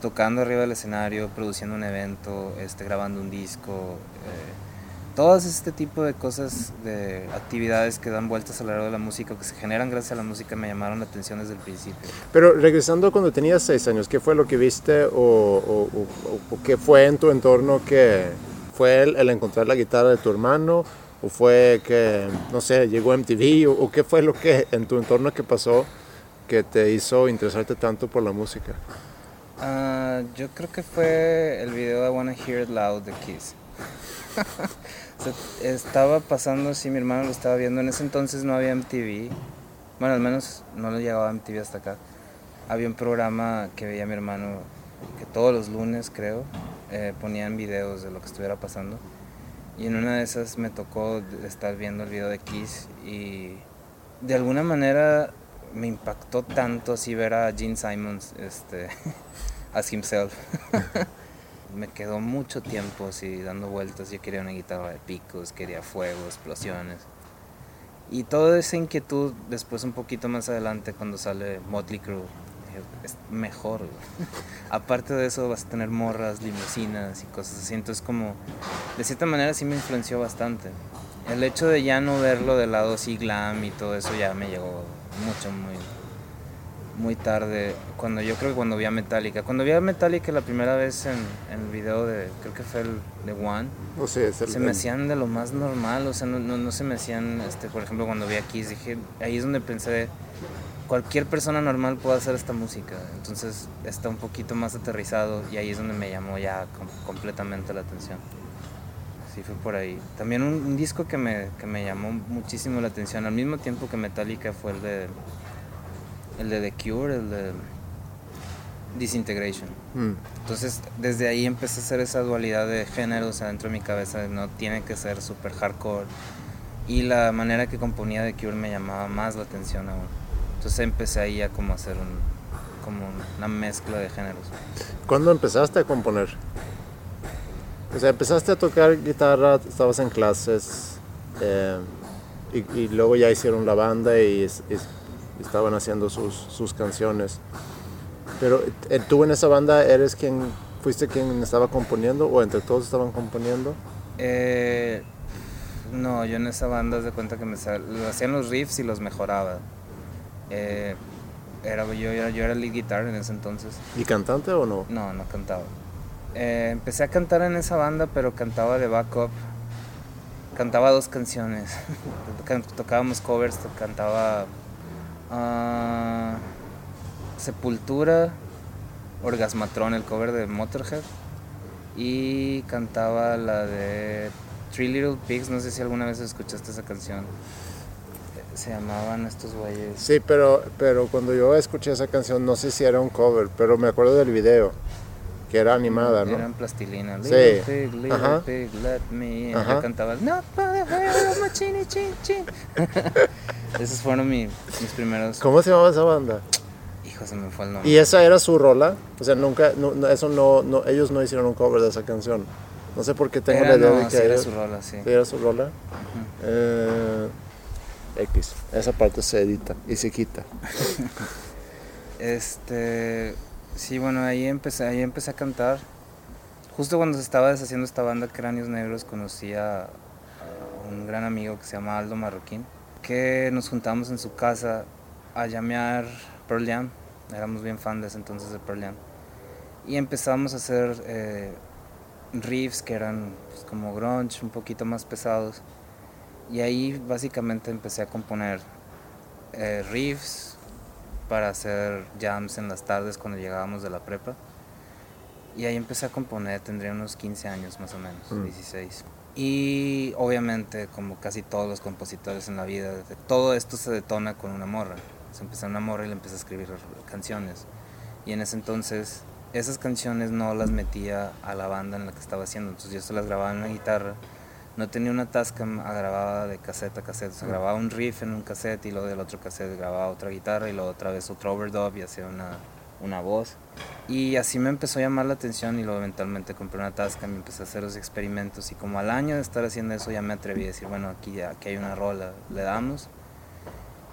tocando arriba del escenario, produciendo un evento, este, grabando un disco. Eh, todas este tipo de cosas, de actividades que dan vueltas alrededor de la música, que se generan gracias a la música, me llamaron la atención desde el principio. Pero regresando a cuando tenías seis años, ¿qué fue lo que viste o, o- o- o qué fue en tu entorno que fue el, el encontrar la guitarra de tu hermano? ¿O fue que, no sé, llegó MTV? ¿O, o qué fue lo que en tu entorno que pasó que te hizo interesarte tanto por la música? Ah, yo creo que fue el video de I Wanna Hear It Loud de Kiss. [LAUGHS] Estaba pasando así, mi hermano lo estaba viendo. En ese entonces no había MTV. Bueno, al menos no le llegaba MTV hasta acá. Había un programa que veía mi hermano que todos los lunes, creo, eh, ponían videos de lo que estuviera pasando. Y en una de esas me tocó estar viendo el video de Kiss y de alguna manera me impactó tanto así ver a Gene Simons este, [LAUGHS] as himself. [LAUGHS] me quedó mucho tiempo así dando vueltas. Yo quería una guitarra de picos, quería fuego, explosiones. Y toda esa inquietud, después un poquito más adelante, cuando sale Motley Crue, es mejor. güey". [LAUGHS] Aparte de eso, vas a tener morras, limusinas y cosas así. Entonces, como, de cierta manera, sí me influenció bastante. El hecho de ya no verlo del lado así glam y todo eso ya me llegó mucho, muy, muy tarde. Cuando yo creo que cuando vi a Metallica. Cuando vi a Metallica la primera vez en, en el video de, creo que fue el de One, No sé, es el- se me hacían de lo más normal, o sea, no, no, no se me hacían, este, por ejemplo, cuando vi a Kiss, dije, ahí es donde pensé, cualquier persona normal puede hacer esta música, entonces está un poquito más aterrizado y ahí es donde me llamó ya com- completamente la atención. Sí, fue por ahí. También un, un disco que me, que me llamó muchísimo la atención, al mismo tiempo que Metallica, fue el de, el de The Cure, el de Disintegration. Mm. Entonces, desde ahí empecé a hacer esa dualidad de géneros adentro de mi cabeza, de no tiene que ser súper hardcore. Y la manera que componía de Cure me llamaba más la atención aún. Entonces empecé ahí a como hacer un, como una mezcla de géneros. ¿Cuándo empezaste a componer? O sea, empezaste a tocar guitarra, estabas en clases eh, y, y luego ya hicieron la banda y, es- es- estaban haciendo sus, sus canciones. Pero eh, tú en esa banda eres quien, fuiste quien estaba componiendo o entre todos estaban componiendo. Eh, no, yo en esa banda de cuenta que me sal- hacían los riffs y los mejoraba. Eh, era, yo, era, yo era lead guitar en ese entonces. ¿Y cantante o no? No, no cantaba. Eh, empecé a cantar en esa banda, pero cantaba de backup. Cantaba dos canciones. [LAUGHS] Tocábamos covers, cantaba ah, Sepultura, Orgasmatron, el cover de Motorhead. Y cantaba la de Three Little Pigs, no sé si alguna vez escuchaste esa canción. Se llamaban estos güeyes. Sí, pero, pero cuando yo escuché esa canción, no sé si era un cover, pero me acuerdo del video, que era animada, ¿no? Eran plastilina. Sí. Little pig, little Ajá. pig, let me. in. Ajá. Yo cantaba, no, puede ver, my chini, chin, chin". [LAUGHS] Esos fueron mi- mis primeros. ¿Cómo se llamaba esa banda? Hijo, se me fue el nombre. ¿Y esa era su rola? O sea, nunca, no, eso no, no, ellos no hicieron un cover de esa canción. No sé por qué tengo Era, la idea no, de que sí, era su rola, sí. sí era su rola. Eh, X, esa parte se edita y se quita. [LAUGHS] Este, sí, bueno, ahí empecé, ahí empecé a cantar. Justo cuando se estaba deshaciendo esta banda Cráneos Negros, conocí a, a un gran amigo que se llama Aldo Marroquín, que nos juntamos en su casa a llamear Pearl Jam. Éramos bien fan de ese entonces de Pearl Jam. Y empezamos a hacer eh, riffs que eran pues, como grunge, un poquito más pesados. Y ahí básicamente empecé a componer eh, riffs, para hacer jams en las tardes cuando llegábamos de la prepa. Y ahí empecé a componer, tendría unos 15 años más o menos, Mm. 16. Y obviamente, como casi todos los compositores en la vida, todo esto se detona con una morra. Se empezó una morra y le empecé a escribir canciones. Y en ese entonces, esas canciones no las metía a la banda en la que estaba haciendo. Entonces yo se las grababa en la guitarra. No tenía una Tascam, grababa de cassette a cassette. O sea, grababa un riff en un cassette y luego del otro cassette grababa otra guitarra y luego otra vez otro overdub y hacía una, una voz. Y así me empezó a llamar la atención y luego eventualmente compré una Tascam y empecé a hacer los experimentos. Y como al año de estar haciendo eso ya me atreví a decir, bueno, aquí, ya, aquí hay una rola, le damos.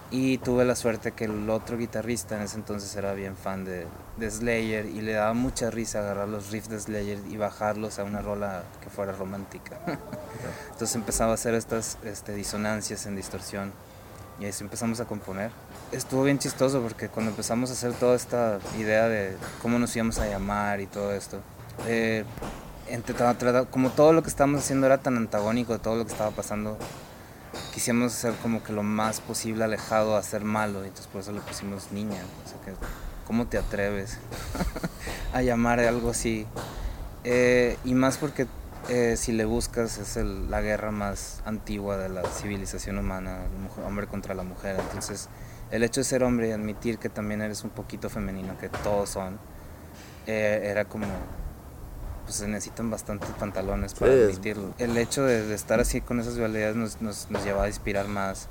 Y tuve la suerte que el otro guitarrista en ese entonces era bien fan de, de Slayer y le daba mucha risa agarrar los riffs de Slayer y bajarlos a una rola que fuera romántica. [LAUGHS] Entonces empezaba a hacer estas este, disonancias en distorsión y sí empezamos a componer. Estuvo bien chistoso porque cuando empezamos a hacer toda esta idea de cómo nos íbamos a llamar y todo esto, eh, entre- como todo lo que estábamos haciendo era tan antagónico de todo lo que estaba pasando, quisimos hacer como que lo más posible alejado a ser malo, y entonces por eso le pusimos niña. ¿Cómo te atreves [LAUGHS] a llamar algo así? Eh, y más porque eh, si le buscas es el- la guerra más antigua de la civilización humana, el mujer- hombre contra la mujer. Entonces, el hecho de ser hombre y admitir que también eres un poquito femenino, que todos son, eh, era como, pues se necesitan bastantes pantalones para Sí, admitirlo. El hecho de, de estar así con esas dualidades nos, nos, nos llevaba a inspirar más.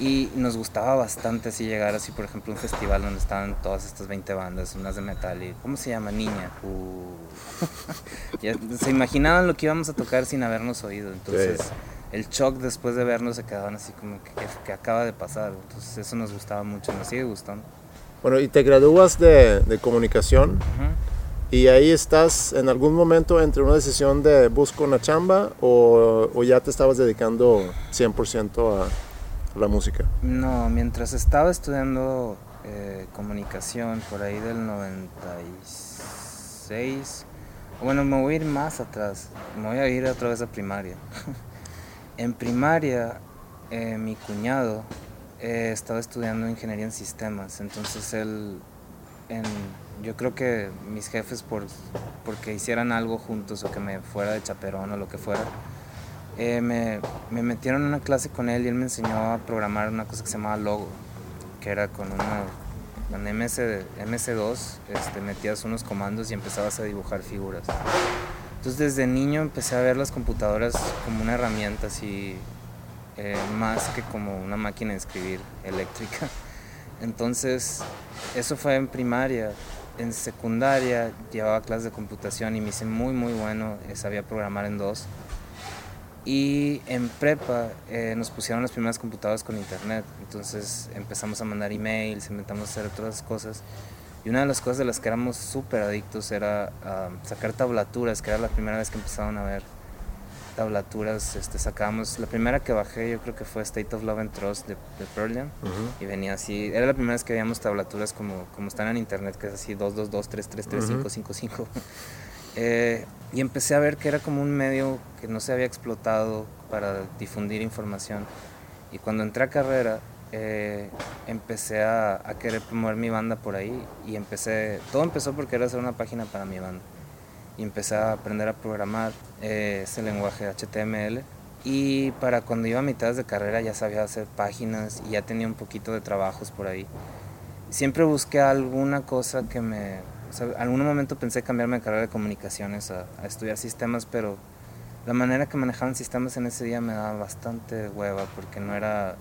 Y nos gustaba bastante así llegar así, por ejemplo, a un festival donde estaban todas estas 20 bandas, unas de metal y ¿cómo se llama? Niña. Uh. [LAUGHS] Ya se imaginaban lo que íbamos a tocar sin habernos oído. Entonces, Sí. el shock después de vernos se quedaban así como que, que, acaba de pasar. Entonces, eso nos gustaba mucho, nos sigue gustando. Bueno, y te gradúas de, de comunicación Ujú. y ahí estás en algún momento entre una decisión de busco una chamba o, o ya te estabas dedicando 100% a, a la música. No, mientras estaba estudiando eh, comunicación por ahí del 96, bueno, me voy a ir más atrás, me voy a ir otra vez a primaria. [LAUGHS] en primaria, eh, mi cuñado eh, estaba estudiando ingeniería en sistemas, entonces él, en, yo creo que mis jefes por, porque hicieran algo juntos o que me fuera de chaperón o lo que fuera, eh, me, me metieron en una clase con él y él me enseñó a programar una cosa que se llamaba Logo, que era con una con MS, MS2, este, metías unos comandos y empezabas a dibujar figuras. Entonces desde niño empecé a ver las computadoras como una herramienta así, eh, más que como una máquina de escribir eléctrica. [LAUGHS] Entonces eso fue en primaria. En secundaria llevaba clases de computación y me hice muy muy bueno, eh, sabía programar en dos. Y en prepa eh, nos pusieron las primeras computadoras con internet, entonces empezamos a mandar emails, intentamos hacer otras cosas. Y una de las cosas de las que éramos súper adictos era ah, sacar tablaturas, que era la primera vez que empezaron a ver tablaturas, este, sacábamos, la primera que bajé yo creo que fue State of Love and Trust de, de Pearl Jam, y venía así, era la primera vez que veíamos tablaturas como, como están en internet, que es así 222, 333, 555. Eh, y empecé a ver que era como un medio que no se había explotado para difundir información. Y cuando entré a carrera, eh, empecé a, a, querer promover mi banda por ahí y empecé, todo empezó porque era hacer una página para mi banda. Y empecé a aprender a programar eh, ese lenguaje HTML. Y para cuando iba a mitad de carrera ya sabía hacer páginas y ya tenía un poquito de trabajos por ahí. Siempre busqué alguna cosa que me... O sea, algún momento pensé cambiarme de carrera de comunicaciones a, a estudiar sistemas, pero la manera que manejaban sistemas en ese día me daba bastante hueva porque no era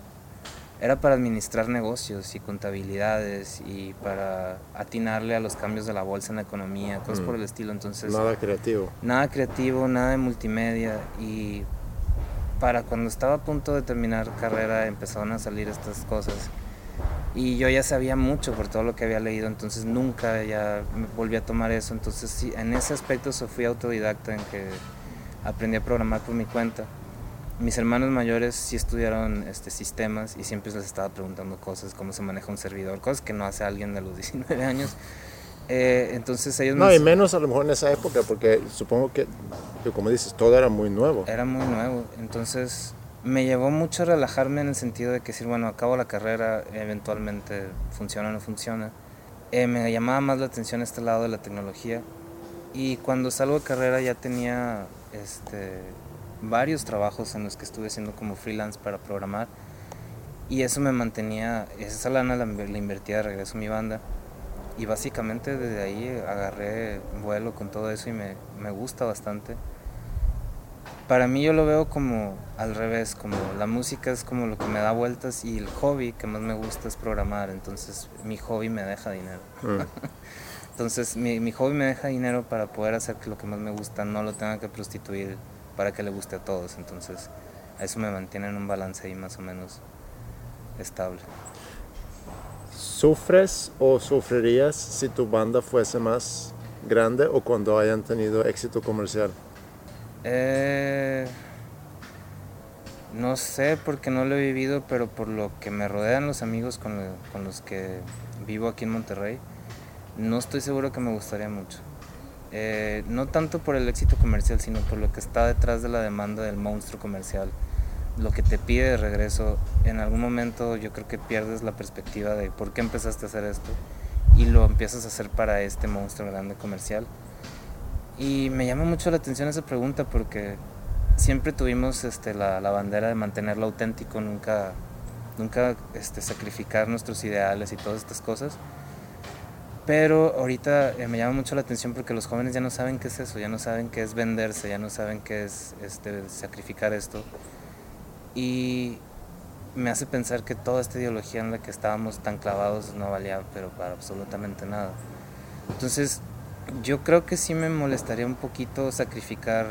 era para administrar negocios y contabilidades y para atinarle a los cambios de la bolsa en la economía, cosas mm. por el estilo. Entonces, nada creativo. Nada creativo, nada de multimedia. Y para cuando estaba a punto de terminar carrera empezaron a salir estas cosas. Y yo ya sabía mucho por todo lo que había leído, entonces nunca ya volví a tomar eso. Entonces sí, en ese aspecto fui autodidacta en que aprendí a programar por mi cuenta mis hermanos mayores sí estudiaron este, sistemas y siempre les estaba preguntando cosas, cómo se maneja un servidor, cosas que no hace alguien de los [LAUGHS] 19 años. Eh, entonces ellos... No, y menos a lo mejor en esa época, porque supongo que, como dices, todo era muy nuevo. Era muy nuevo, entonces me llevó mucho a relajarme en el sentido de que decir, bueno, acabo la carrera, eventualmente funciona o no funciona. Eh, me llamaba más la atención este lado de la tecnología y cuando salgo de carrera ya tenía este, varios trabajos en los que estuve haciendo como freelance para programar y eso me mantenía, esa lana la, la invertía de regreso a mi banda y básicamente desde ahí agarré vuelo con todo eso y me, me gusta bastante. Para mí yo lo veo como al revés, como la música es como lo que me da vueltas y el hobby que más me gusta es programar, entonces mi hobby me deja dinero. Mm. [LAUGHS] entonces mi, mi hobby me deja dinero para poder hacer que lo que más me gusta no lo tenga que prostituir para que le guste a todos. Entonces, eso me mantiene en un balance ahí más o menos estable. ¿Sufres o sufrirías si tu banda fuese más grande o cuando hayan tenido éxito comercial? Eh, no sé porque no lo he vivido, pero por lo que me rodean los amigos con, los que vivo aquí en Monterrey, no estoy seguro que me gustaría mucho. Eh, no tanto por el éxito comercial, sino por lo que está detrás de la demanda del monstruo comercial. Lo que te pide de regreso, en algún momento yo creo que pierdes la perspectiva de por qué empezaste a hacer esto y lo empiezas a hacer para este monstruo grande comercial. Y me llama mucho la atención esa pregunta porque siempre tuvimos este, la, la bandera de mantenerlo auténtico, nunca, nunca este, sacrificar nuestros ideales y todas estas cosas. Pero ahorita eh, me llama mucho la atención porque los jóvenes ya no saben qué es eso, ya no saben qué es venderse, ya no saben qué es este, sacrificar esto. Y me hace pensar que toda esta ideología en la que estábamos tan clavados no valía pero para absolutamente nada. Entonces yo creo que sí me molestaría un poquito sacrificar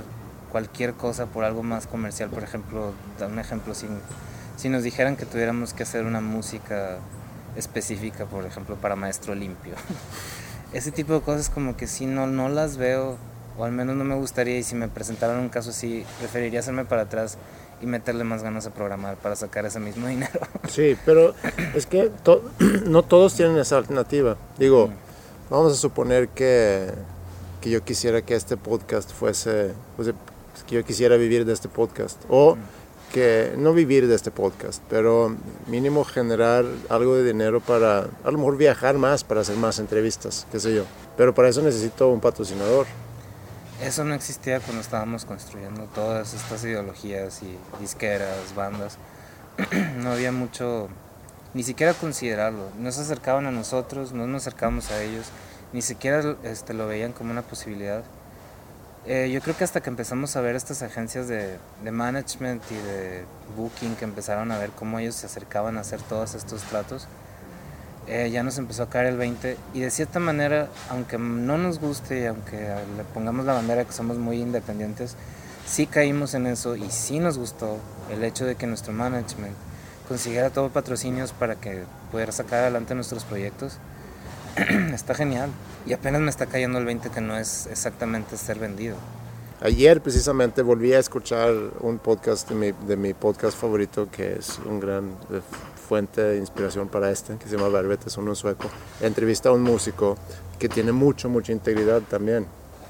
cualquier cosa por algo más comercial. Por ejemplo, da un ejemplo, si, si nos dijeran que tuviéramos que hacer una música específica, por ejemplo, para maestro limpio. [LAUGHS] Ese tipo de cosas como que si no, no las veo, o al menos no me gustaría, y si me presentaran un caso así, preferiría hacerme para atrás y meterle más ganas a programar para sacar ese mismo [LAUGHS] dinero. Sí, pero es que [CLEARS THROAT] no todos tienen esa alternativa. Digo, mm. Vamos a suponer que, que yo quisiera que este podcast fuese, que yo quisiera vivir de este podcast, o... Que no vivir de este podcast, pero mínimo generar algo de dinero para a lo mejor viajar más, para hacer más entrevistas, qué sé yo. Pero para eso necesito un patrocinador. Eso no existía cuando estábamos construyendo todas estas ideologías y disqueras, bandas. [CLEARS THROAT] no había mucho, ni siquiera considerarlo. No se acercaban a nosotros, no nos acercábamos a ellos, ni siquiera este, lo veían como una posibilidad. Eh, yo creo que hasta que empezamos a ver estas agencias de, de, management y de booking que empezaron a ver cómo ellos se acercaban a hacer todos estos tratos, eh, ya nos empezó a caer el 20 y de cierta manera, aunque no nos guste y aunque le pongamos la bandera que somos muy independientes, sí caímos en eso y sí nos gustó el hecho de que nuestro management consiguiera todos patrocinios para que pudiera sacar adelante nuestros proyectos. [CLEARS THROAT] está genial. Y apenas me está cayendo el 20 que no es exactamente ser vendido. ayer precisamente volví a escuchar un podcast de mi, de mi podcast favorito, que es un gran eh, fuente de inspiración para este, que se llama Verbet, es uno sueco. Entrevista a un músico que tiene mucho, mucha integridad también.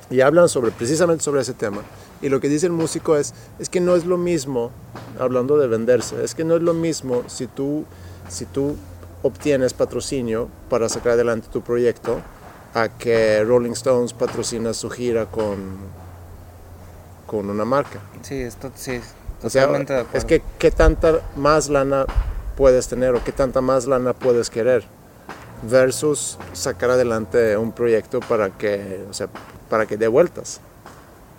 Y hablan sobre, precisamente sobre ese tema. Y lo que dice el músico es, es que no es lo mismo, hablando de venderse, es que no es lo mismo si tú, si tú obtienes patrocinio para sacar adelante tu proyecto a que Rolling Stones patrocina su gira con, con una marca. Sí, esto sí. O sea, Totalmente de acuerdo. es que qué tanta más lana puedes tener o qué tanta más lana puedes querer versus sacar adelante un proyecto para que, o sea, para que dé vueltas.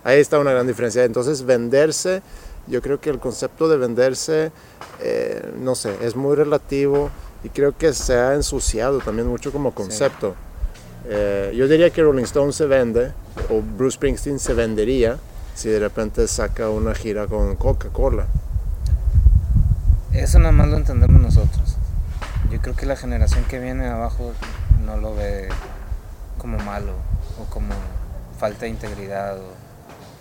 Ahí está una gran diferencia. Entonces, venderse, yo creo que el concepto de venderse, eh, no sé, es muy relativo y creo que se ha ensuciado también mucho como concepto. Eh, yo diría que Rolling Stone se vende o Bruce Springsteen se vendería si de repente saca una gira con Coca-Cola. Eso nada más lo entendemos nosotros. Yo creo que la generación que viene abajo no lo ve como malo o como falta de integridad. O...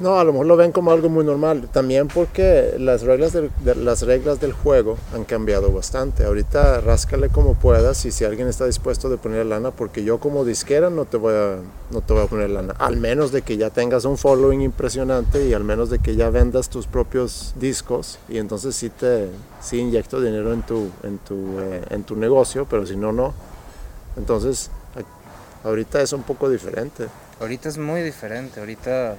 No, a lo mejor lo ven como algo muy normal. También porque las reglas del, de, las reglas del juego han cambiado bastante. Ahorita ráscale como puedas y si alguien está dispuesto de poner lana, porque yo como disquera no te voy a, no te voy a poner lana. Al menos de que ya tengas un following impresionante y al menos de que ya vendas tus propios discos y entonces sí te sí inyecto dinero en tu, en tu, eh, en tu negocio, pero si no, no. Entonces, ahorita es un poco diferente. Ahorita es muy diferente. Ahorita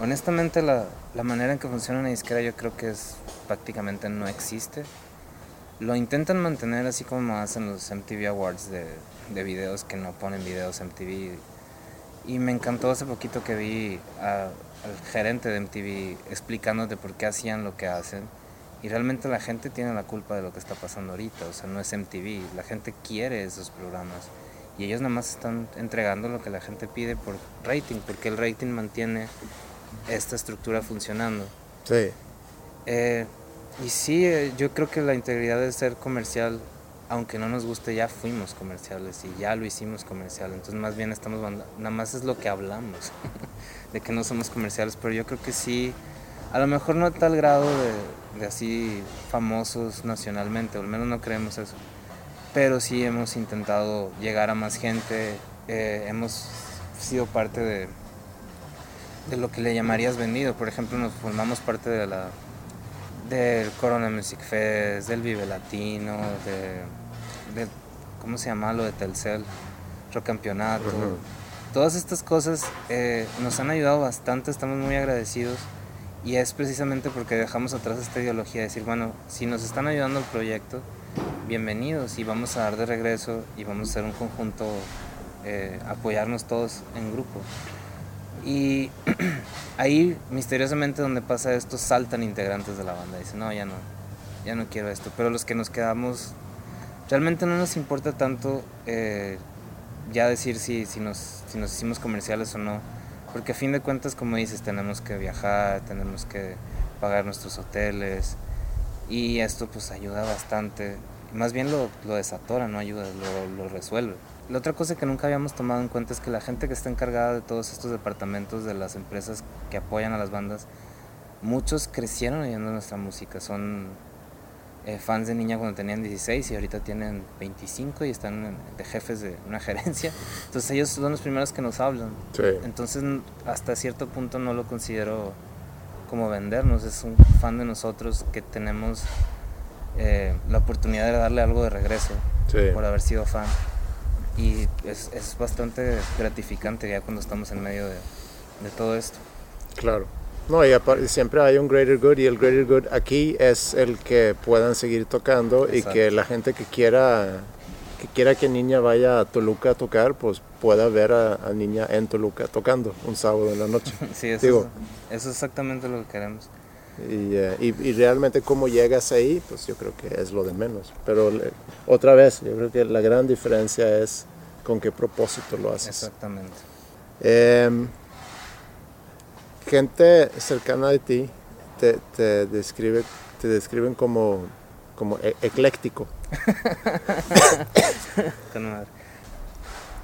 Honestamente la, la, manera en que funciona una disquera yo creo que es prácticamente no existe. Lo intentan mantener así como hacen los MTV Awards de, de videos que no ponen videos MTV. Y me encantó hace poquito que vi a, al gerente de MTV explicándote por qué hacían lo que hacen. Y realmente la gente tiene la culpa de lo que está pasando ahorita. O sea, no es MTV. La gente quiere esos programas. Y ellos nada más están entregando lo que la gente pide por rating. Porque el rating mantiene esta estructura funcionando. Sí. Eh, y sí, eh, yo creo que la integridad de ser comercial, aunque no nos guste, ya fuimos comerciales y ya lo hicimos comercial. Entonces más bien estamos, nada más es lo que hablamos, [LAUGHS] de que no somos comerciales, pero yo creo que sí, a lo mejor no a tal grado de, de así famosos nacionalmente, o al menos no creemos eso, pero sí hemos intentado llegar a más gente, eh, hemos sido parte de de lo que le llamarías vendido. Por ejemplo, nos formamos parte de la del Corona Music Fest, del Vive Latino, de, de ¿cómo se llama? Lo de Telcel, Rock Campeonato. Uh -huh. Todas estas cosas eh, nos han ayudado bastante, estamos muy agradecidos y es precisamente porque dejamos atrás esta ideología de decir, bueno, si nos están ayudando el proyecto, bienvenidos y vamos a dar de regreso y vamos a hacer un conjunto, eh, apoyarnos todos en grupo. Y ahí, misteriosamente, donde pasa esto, saltan integrantes de la banda. Dicen, no, ya no, ya no quiero esto. Pero los que nos quedamos, realmente no nos importa tanto eh, ya decir si, si, nos, si nos hicimos comerciales o no. Porque a fin de cuentas, como dices, tenemos que viajar, tenemos que pagar nuestros hoteles. Y esto pues ayuda bastante. Más bien lo, lo desatora, no ayuda, lo, lo resuelve. La otra cosa que nunca habíamos tomado en cuenta es que la gente que está encargada de todos estos departamentos de las empresas que apoyan a las bandas, muchos crecieron oyendo nuestra música. Son eh, fans de niña cuando tenían 16 y ahorita tienen 25 y están de jefes de una [LAUGHS] gerencia. Entonces ellos son los primeros que nos hablan. Sí. Entonces hasta cierto punto no lo considero como vendernos, es un fan de nosotros que tenemos eh, la oportunidad de darle algo de regreso Sí. por haber sido fan y es, es, bastante gratificante ya cuando estamos en medio de, de todo esto. Claro. No, y aparte, siempre hay un greater good y el greater good aquí es el que puedan seguir tocando Exacto. y que la gente que quiera que quiera que Niña vaya a Toluca a tocar, pues pueda ver a, a Niña en Toluca tocando un sábado en la noche. [LAUGHS] sí, eso, Digo, es, eso es exactamente lo que queremos. Y, uh, y, y, realmente cómo llegas ahí, pues yo creo que es lo de menos. Pero eh, otra vez, yo creo que la gran diferencia es con qué propósito lo haces. Exactamente. Eh, gente cercana de ti te, te, describe, te describen como, como e ecléctico. [COUGHS]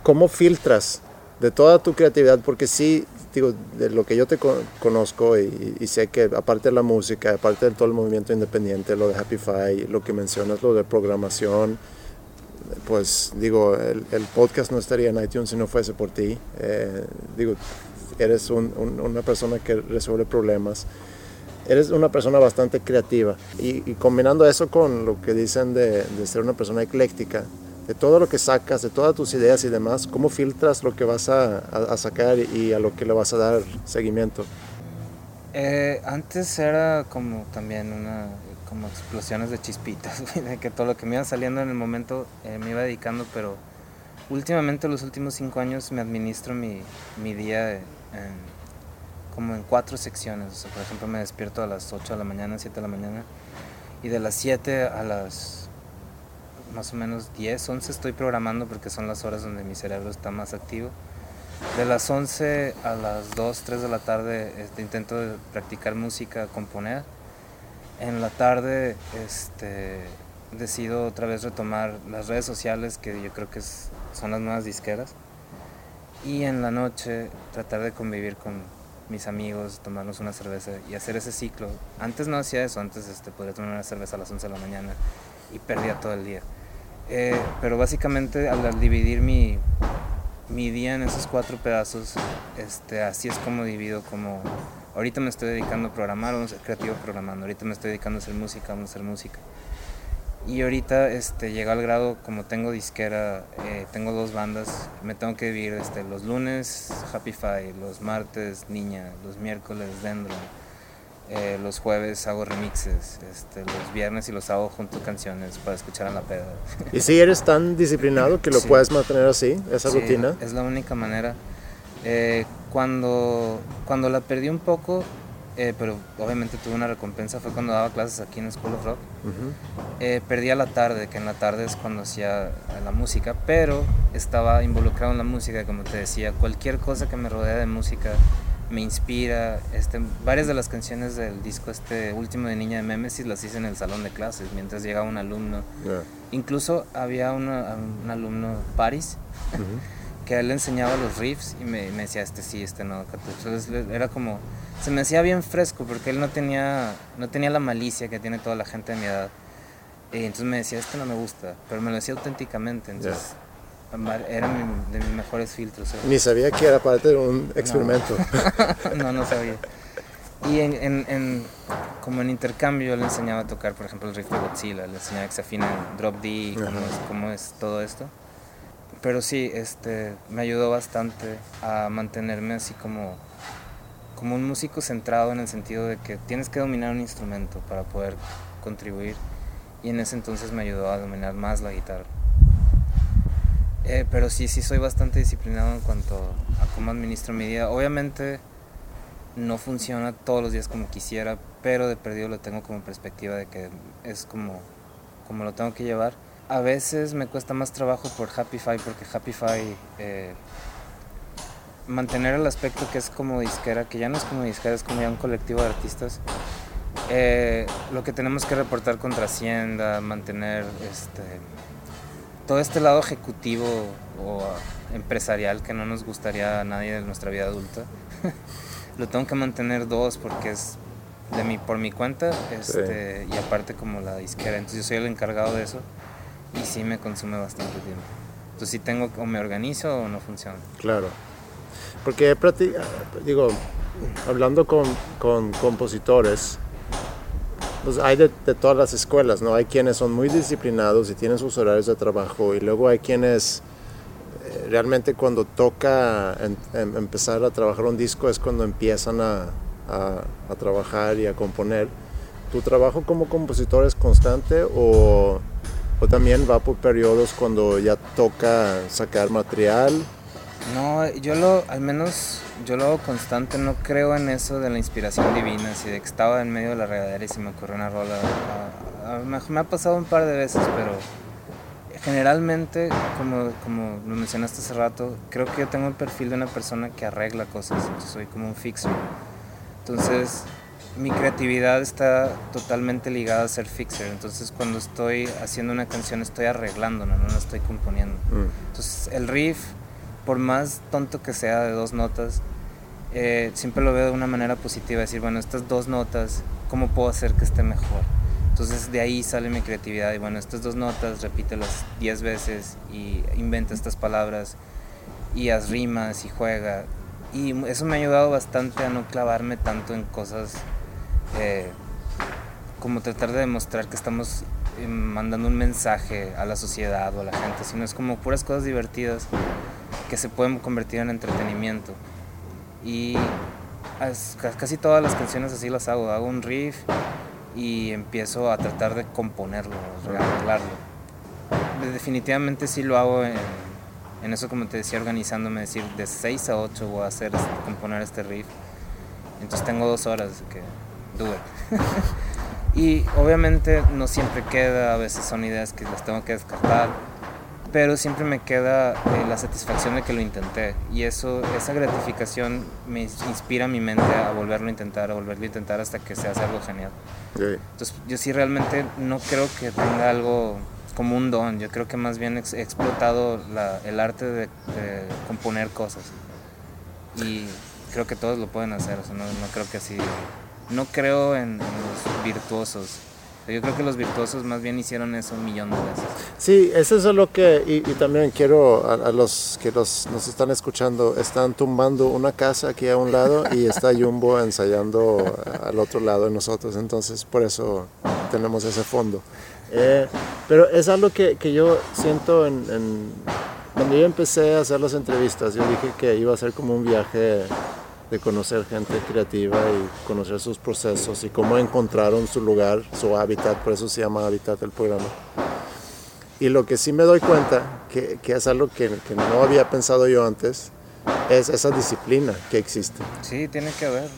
¿Cómo filtras de toda tu creatividad? Porque sí, digo, de lo que yo te conozco y, sé que aparte de la música, aparte de todo el movimiento independiente, lo de Happify, lo que mencionas, lo de programación, pues digo, el, podcast no estaría en iTunes si no fuese por ti. Eh, digo, eres una persona que resuelve problemas. Eres una persona bastante creativa y, combinando eso con lo que dicen de, ser una persona ecléctica, de todo lo que sacas, de todas tus ideas y demás, ¿cómo filtras lo que vas a, sacar y a lo que le vas a dar seguimiento? Eh, antes era como también una como explosiones de chispitas, [LAUGHS] de que todo lo que me iba saliendo en el momento eh, me iba dedicando, pero últimamente los últimos cinco años me administro mi, mi día como en cuatro secciones. por ejemplo, me despierto a las 8 de la mañana, 7 de la mañana, y de las 7 a las más o menos 10, 11 estoy programando porque son las horas donde mi cerebro está más activo. De las 11 a las 2, 3 de la tarde este, intento practicar música, componer en la tarde este, decido otra vez retomar las redes sociales, que yo creo que son las nuevas disqueras. Y en la noche tratar de convivir con mis amigos, tomarnos una cerveza y hacer ese ciclo. Antes no hacía eso, antes este, podría tomar una cerveza a las 11 de la mañana y perdía todo el día. Eh, pero básicamente al, dividir mi, mi día en esos cuatro pedazos, este, así es como divido como Ahorita me estoy dedicando a programar, vamos a ser creativo programando. Ahorita me estoy dedicando a hacer música, vamos a hacer música. Y ahorita este, llega al grado, como tengo disquera, eh, tengo dos bandas, me tengo que dividir este, los lunes Happify, los martes Niña, los miércoles Dendron, eh, los jueves hago remixes, este, los viernes y los hago junto canciones para escuchar en la peda. ¿Y si eres tan disciplinado que lo puedes mantener así, esa rutina? Es la única manera. Eh, cuando, cuando la perdí un poco, eh, pero obviamente tuve una recompensa, fue cuando daba clases aquí en School of Rock. Eh, perdí a la tarde, que en la tarde es cuando hacía la música, pero estaba involucrado en la música, como te decía, cualquier cosa que me rodea de música me inspira. Este, varias de las canciones del disco este último de Niña de Memesis las hice en el salón de clases mientras llegaba un alumno. Incluso había un alumno, Paris, que él le enseñaba los riffs y me, decía este sí, este no. Entonces era como, se me hacía bien fresco porque él no tenía, no tenía la malicia que tiene toda la gente de mi edad. Y entonces me decía, este no me gusta, pero me lo decía auténticamente. Entonces era de mis mejores filtros. ¿eh? Ni sabía que era parte de un experimento. [LAUGHS] No, no, sabía. Y en, en, como en intercambio le enseñaba a tocar, por ejemplo, el riff de Godzilla, le enseñaba que se afina en drop D, cómo, es, cómo es todo esto pero sí, este, me ayudó bastante a mantenerme así como, como un músico centrado en el sentido de que tienes que dominar un instrumento para poder contribuir y en ese entonces me ayudó a dominar más la guitarra. Eh, pero sí, sí soy bastante disciplinado en cuanto a cómo administro mi día. Obviamente no funciona todos los días como quisiera, pero de perdido lo tengo como perspectiva de que es como, como lo tengo que llevar a veces me cuesta más trabajo por Happify porque Happify eh, mantener el aspecto que es como disquera, que ya no es como disquera, es como ya un colectivo de artistas. Eh, lo que tenemos que reportar contra Hacienda, mantener este, todo este lado ejecutivo o empresarial que no nos gustaría a nadie de nuestra vida adulta. [LAUGHS] lo tengo que mantener dos porque es de mi, por mi cuenta este, y aparte como la disquera. Entonces yo soy el encargado de eso y sí me consume bastante tiempo. Entonces sí tengo o me organizo o no funciona. Claro. Porque digo, hablando con, con compositores, pues hay de, de, todas las escuelas, ¿no? Hay quienes son muy disciplinados y tienen sus horarios de trabajo y luego hay quienes eh, realmente cuando toca empezar a trabajar un disco es cuando empiezan a, trabajar y a componer. ¿Tu trabajo como compositor es constante o también va por periodos cuando ya toca sacar material. No, yo lo, al menos yo lo hago constante, no creo en eso de la inspiración divina, así de que estaba en medio de la regadera y se me ocurrió una rola. me, ha pasado un par de veces, pero generalmente, como, como lo mencionaste hace rato, creo que yo tengo el perfil de una persona que arregla cosas, soy como un fixer. Entonces, mi creatividad está totalmente ligada a ser fixer. Entonces, cuando estoy haciendo una canción, estoy arreglando, no, no la estoy componiendo. Mm. Entonces, el riff, por más tonto que sea de dos notas, eh, siempre lo veo de una manera positiva, decir, bueno, estas dos notas, ¿cómo puedo hacer que esté mejor? Entonces de ahí sale mi creatividad y bueno, estas dos notas repítelas 10 veces y inventa estas palabras y haz rimas y juega. Y eso me ha ayudado bastante a no clavarme tanto en cosas eh, como tratar de demostrar que estamos eh, mandando un mensaje a la sociedad o a la gente, sino es como puras cosas divertidas que se pueden convertir en entretenimiento. Y casi todas las canciones así las hago, hago un riff y empiezo a tratar de componerlo, arreglarlo. Definitivamente sí lo hago en, en, eso, como te decía, organizándome, decir, de 6 a 8 voy a hacer, componer este riff. Entonces tengo dos horas que it. [LAUGHS] y obviamente no siempre queda, a veces son ideas que las tengo que descartar, pero siempre me queda eh, la satisfacción de que lo intenté. Y eso, esa gratificación me inspira a mi mente a volverlo a intentar, a volverlo a intentar hasta que se hace algo genial. Entonces yo sí realmente no creo que tenga algo como un don, yo creo que más bien he explotado el arte de, componer cosas. Y creo que todos lo pueden hacer, no, creo que así, no creo en, los virtuosos. Yo creo que los virtuosos más bien hicieron eso un millón de veces. Sí, eso es lo que, y, también quiero a, los que nos están escuchando, están tumbando una casa aquí a un lado y está Jumbo [LAUGHS] ensayando al otro lado de nosotros, entonces por eso tenemos ese fondo. Eh, pero es algo que, que yo siento en, en, cuando yo empecé a hacer las entrevistas, yo dije que iba a ser como un viaje de conocer gente creativa y conocer sus procesos y cómo encontraron su lugar, su hábitat, por eso se llama hábitat el programa. Y lo que sí me doy cuenta, que, que es algo que, que, no había pensado yo antes, es esa disciplina que existe. Sí, tiene que haber.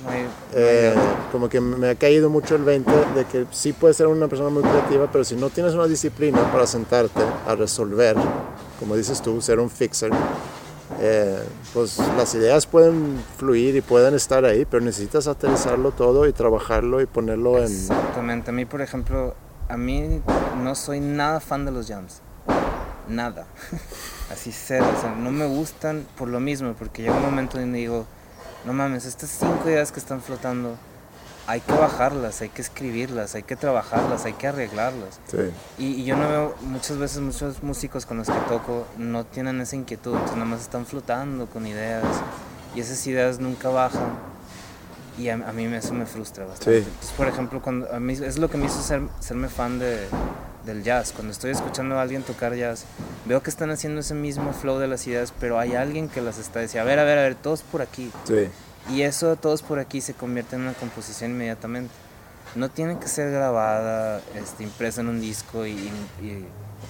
Eh, como que me ha caído mucho el 20 de que sí puedes ser una persona muy creativa, pero si no tienes una disciplina para sentarte a resolver, como dices tú, ser un fixer, eh, pues las ideas pueden fluir y pueden estar ahí, pero necesitas aterrizarlo todo y trabajarlo y ponerlo en... Exactamente, a mí por ejemplo, a mí no soy nada fan de los jams, nada, [LAUGHS] así cero, o sea, no me gustan por lo mismo, porque llega un momento donde digo, no mames, estas cinco ideas que están flotando, hay que bajarlas, hay que escribirlas, hay que trabajarlas, hay que arreglarlas. Y, yo no veo, muchas veces muchos músicos con los que toco no tienen esa inquietud, entonces nada más están flotando con ideas y esas ideas nunca bajan. Y a, mí eso me frustra bastante. Entonces, por ejemplo, cuando a mí, es lo que me hizo ser, serme fan de, del jazz. Cuando estoy escuchando a alguien tocar jazz, veo que están haciendo ese mismo flow de las ideas, pero hay alguien que las está diciendo, a ver, a ver, a ver, todos por aquí. Sí. Y eso todos por aquí se convierte en una composición inmediatamente. No tiene que ser grabada, este, impresa en un disco y,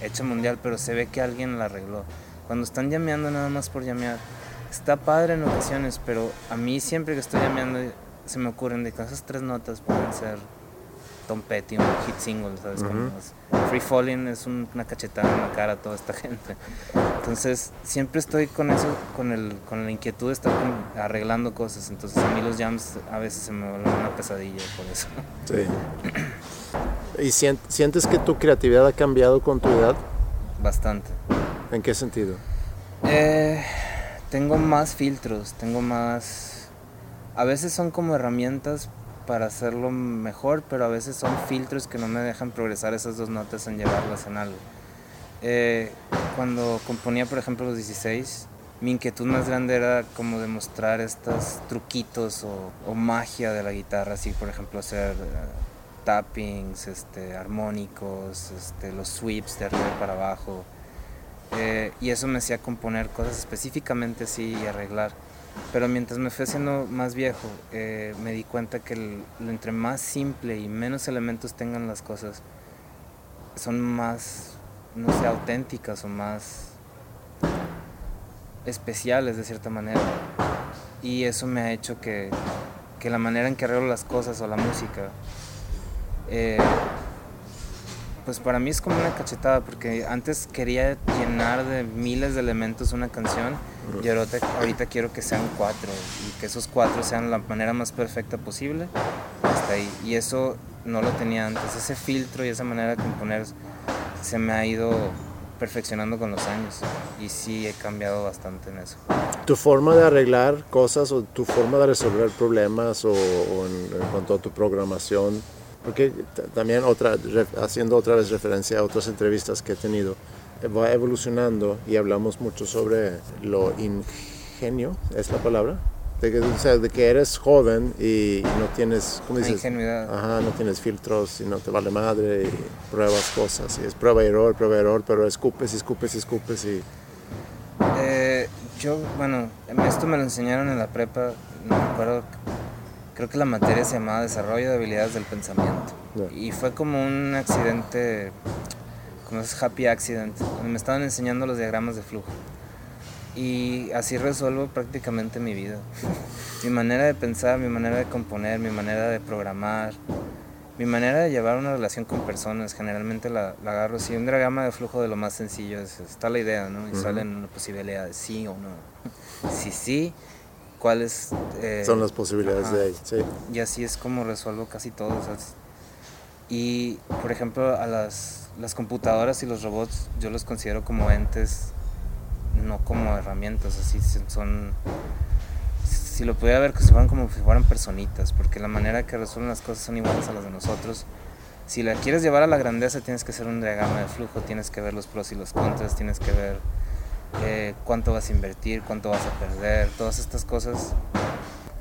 hecha mundial, pero se ve que alguien la arregló. Cuando están llameando nada más por llamear, está padre en ocasiones, pero a mí siempre que estoy llameando se me ocurren de que esas tres notas pueden ser Tom Petty, un hit single, ¿sabes? Free Falling es una cachetada en la cara a toda esta gente. Entonces, siempre estoy con eso, con, el, con la inquietud de estar arreglando cosas. Entonces, a mí los jams a veces se me vuelven una pesadilla por eso. Sí. ¿Y sientes que tu creatividad ha cambiado con tu edad? Bastante. ¿En qué sentido? Eh, tengo más filtros, tengo más... A veces son como herramientas para hacerlo mejor, pero a veces son filtros que no me dejan progresar esas dos notas en llevarlas en algo. Eh, cuando componía, por ejemplo, los 16, mi inquietud más grande era como demostrar estos truquitos o, magia de la guitarra, así por ejemplo hacer uh, tappings, este, armónicos, este, los sweeps de arriba para abajo. Eh, y eso me hacía componer cosas específicamente así y arreglar. Pero mientras me fui haciendo más viejo, eh, me di cuenta que lo entre más simple y menos elementos tengan las cosas, son más, no sé, auténticas o más especiales de cierta manera. Y eso me ha hecho que, que la manera en que arreglo las cosas o la música eh, pues para mí es como una cachetada, porque antes quería llenar de miles de elementos una canción y ahorita, quiero que sean cuatro y que esos cuatro sean la manera más perfecta posible. Hasta ahí. Y eso no lo tenía antes. Ese filtro y esa manera de componer se me ha ido perfeccionando con los años y sí he cambiado bastante en eso. ¿Tu forma de arreglar cosas o tu forma de resolver problemas o, en, cuanto a tu programación? Porque también otra, haciendo otra vez referencia a otras entrevistas que he tenido, va evolucionando y hablamos mucho sobre lo ingenio, ¿es la palabra? De que, de que eres joven y, no tienes, ¿cómo dices? Ingenuidad. Ajá, no tienes filtros y no te vale madre y pruebas cosas y es prueba y error, prueba y error, pero escupes y escupes y escupes y... Eh, yo, bueno, esto me lo enseñaron en la prepa, no me acuerdo, creo que la materia se llamaba Desarrollo de Habilidades del Pensamiento. Y fue como un accidente, como es happy accident, donde me estaban enseñando los diagramas de flujo. Y así resuelvo prácticamente mi vida. [LAUGHS] mi manera de pensar, mi manera de componer, mi manera de programar, mi manera de llevar una relación con personas, generalmente la, agarro así, un diagrama de flujo de lo más sencillo, es, está la idea, ¿no? Y salen una posibilidad de sí o no. [LAUGHS] Si sí, ¿cuáles... Eh, Son las posibilidades de ahí, sí. Y así es como resuelvo casi todo. y, por ejemplo, a las, las computadoras y los robots yo los considero como entes no como herramientas, así son... Si lo pudiera ver, que se fueran como si fueran personitas, porque la manera que resuelven las cosas son iguales a las de nosotros. Si la quieres llevar a la grandeza, tienes que hacer un diagrama de flujo, tienes que ver los pros y los contras, tienes que ver eh, cuánto vas a invertir, cuánto vas a perder, todas estas cosas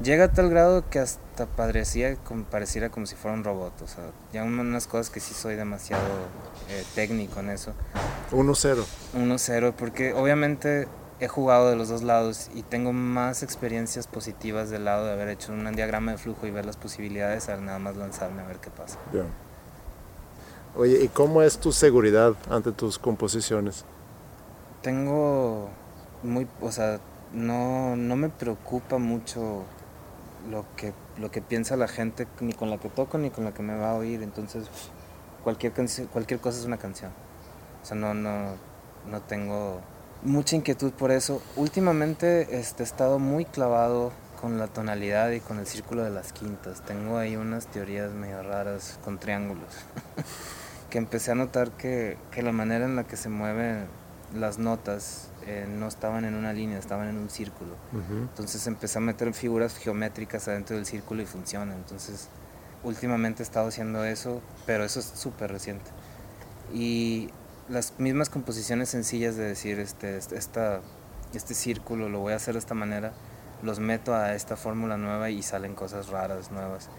llega a tal grado que hasta parecía, pareciera como si fuera un robot. O sea, ya unas cosas que sí soy demasiado eh, técnico en eso. 1-0. 1-0, porque obviamente he jugado de los dos lados y tengo más experiencias positivas del lado de haber hecho un diagrama de flujo y ver las posibilidades al nada más lanzarme a ver qué pasa. Oye, ¿y cómo es tu seguridad ante tus composiciones? Tengo muy, o sea, no, no me preocupa mucho lo que, lo que piensa la gente, ni con la que toco, ni con la que me va a oír. Entonces, cualquier, cualquier cosa es una canción. O sea, no, no, no tengo mucha inquietud por eso. Últimamente este, he estado muy clavado con la tonalidad y con el círculo de las quintas. Tengo ahí unas teorías medio raras con triángulos. [LAUGHS] que empecé a notar que, que la manera en la que se mueven las notas eh, no estaban en una línea, estaban en un círculo. Entonces empecé a meter figuras geométricas adentro del círculo y funciona. Entonces últimamente he estado haciendo eso, pero eso es súper reciente. Y las mismas composiciones sencillas de decir, este, este, esta, este círculo lo voy a hacer de esta manera, los meto a esta fórmula nueva y salen cosas raras, nuevas.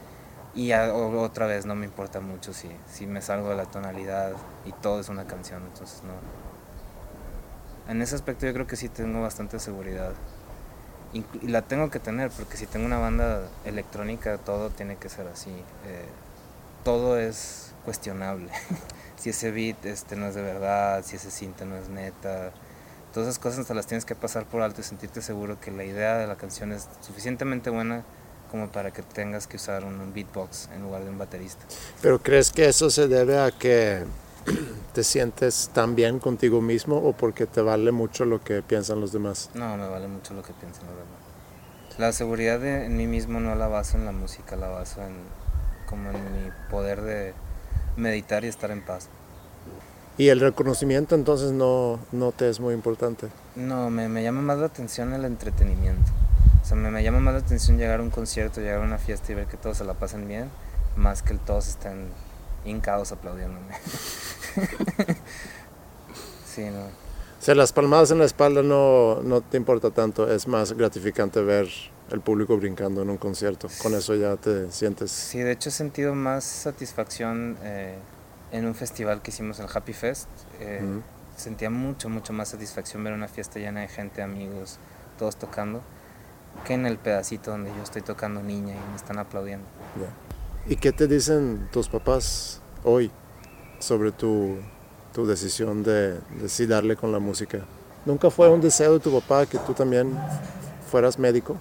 Y otra vez no me importa mucho si, si me salgo de la tonalidad y todo es una canción, entonces no, en ese aspecto yo creo que sí tengo bastante seguridad. Y la tengo que tener, porque si tengo una banda electrónica, todo tiene que ser así. Eh, todo es cuestionable. [LAUGHS] si ese beat este, no es de verdad, si ese cinta no es neta. Todas esas cosas te las tienes que pasar por alto y sentirte seguro que la idea de la canción es suficientemente buena como para que tengas que usar un beatbox en lugar de un baterista. Pero ¿crees que eso se debe a que [CLEARS THROAT] te sientes tan bien contigo mismo o porque te vale mucho lo que piensan los demás? No, me vale mucho lo que piensan los demás. La seguridad de, en mí mismo no la baso en la música, la baso en como en mi poder de meditar y estar en paz. ¿Y el reconocimiento entonces no, no te es muy importante? No, me, me llama más la atención el entretenimiento. O sea, me, me, llama más la atención llegar a un concierto, llegar a una fiesta y ver que todos se la pasen bien, más que el todos estén hincados aplaudiéndome. [LAUGHS] [LAUGHS] sí, no. O sea, las palmadas en la espalda no, no te importa tanto, es más gratificante ver el público brincando en un concierto. Con eso ya te sientes... Sí, de hecho he sentido más satisfacción eh, en un festival que hicimos, el Happy Fest. Eh, sentía mucho, mucho más satisfacción ver una fiesta llena de gente, amigos, todos tocando, que en el pedacito donde yo estoy tocando niña y me están aplaudiendo. ¿Y qué te dicen tus papás hoy sobre tu, tu decisión de, de darle con la música? ¿Nunca fue un deseo de tu papá que tú también fueras médico?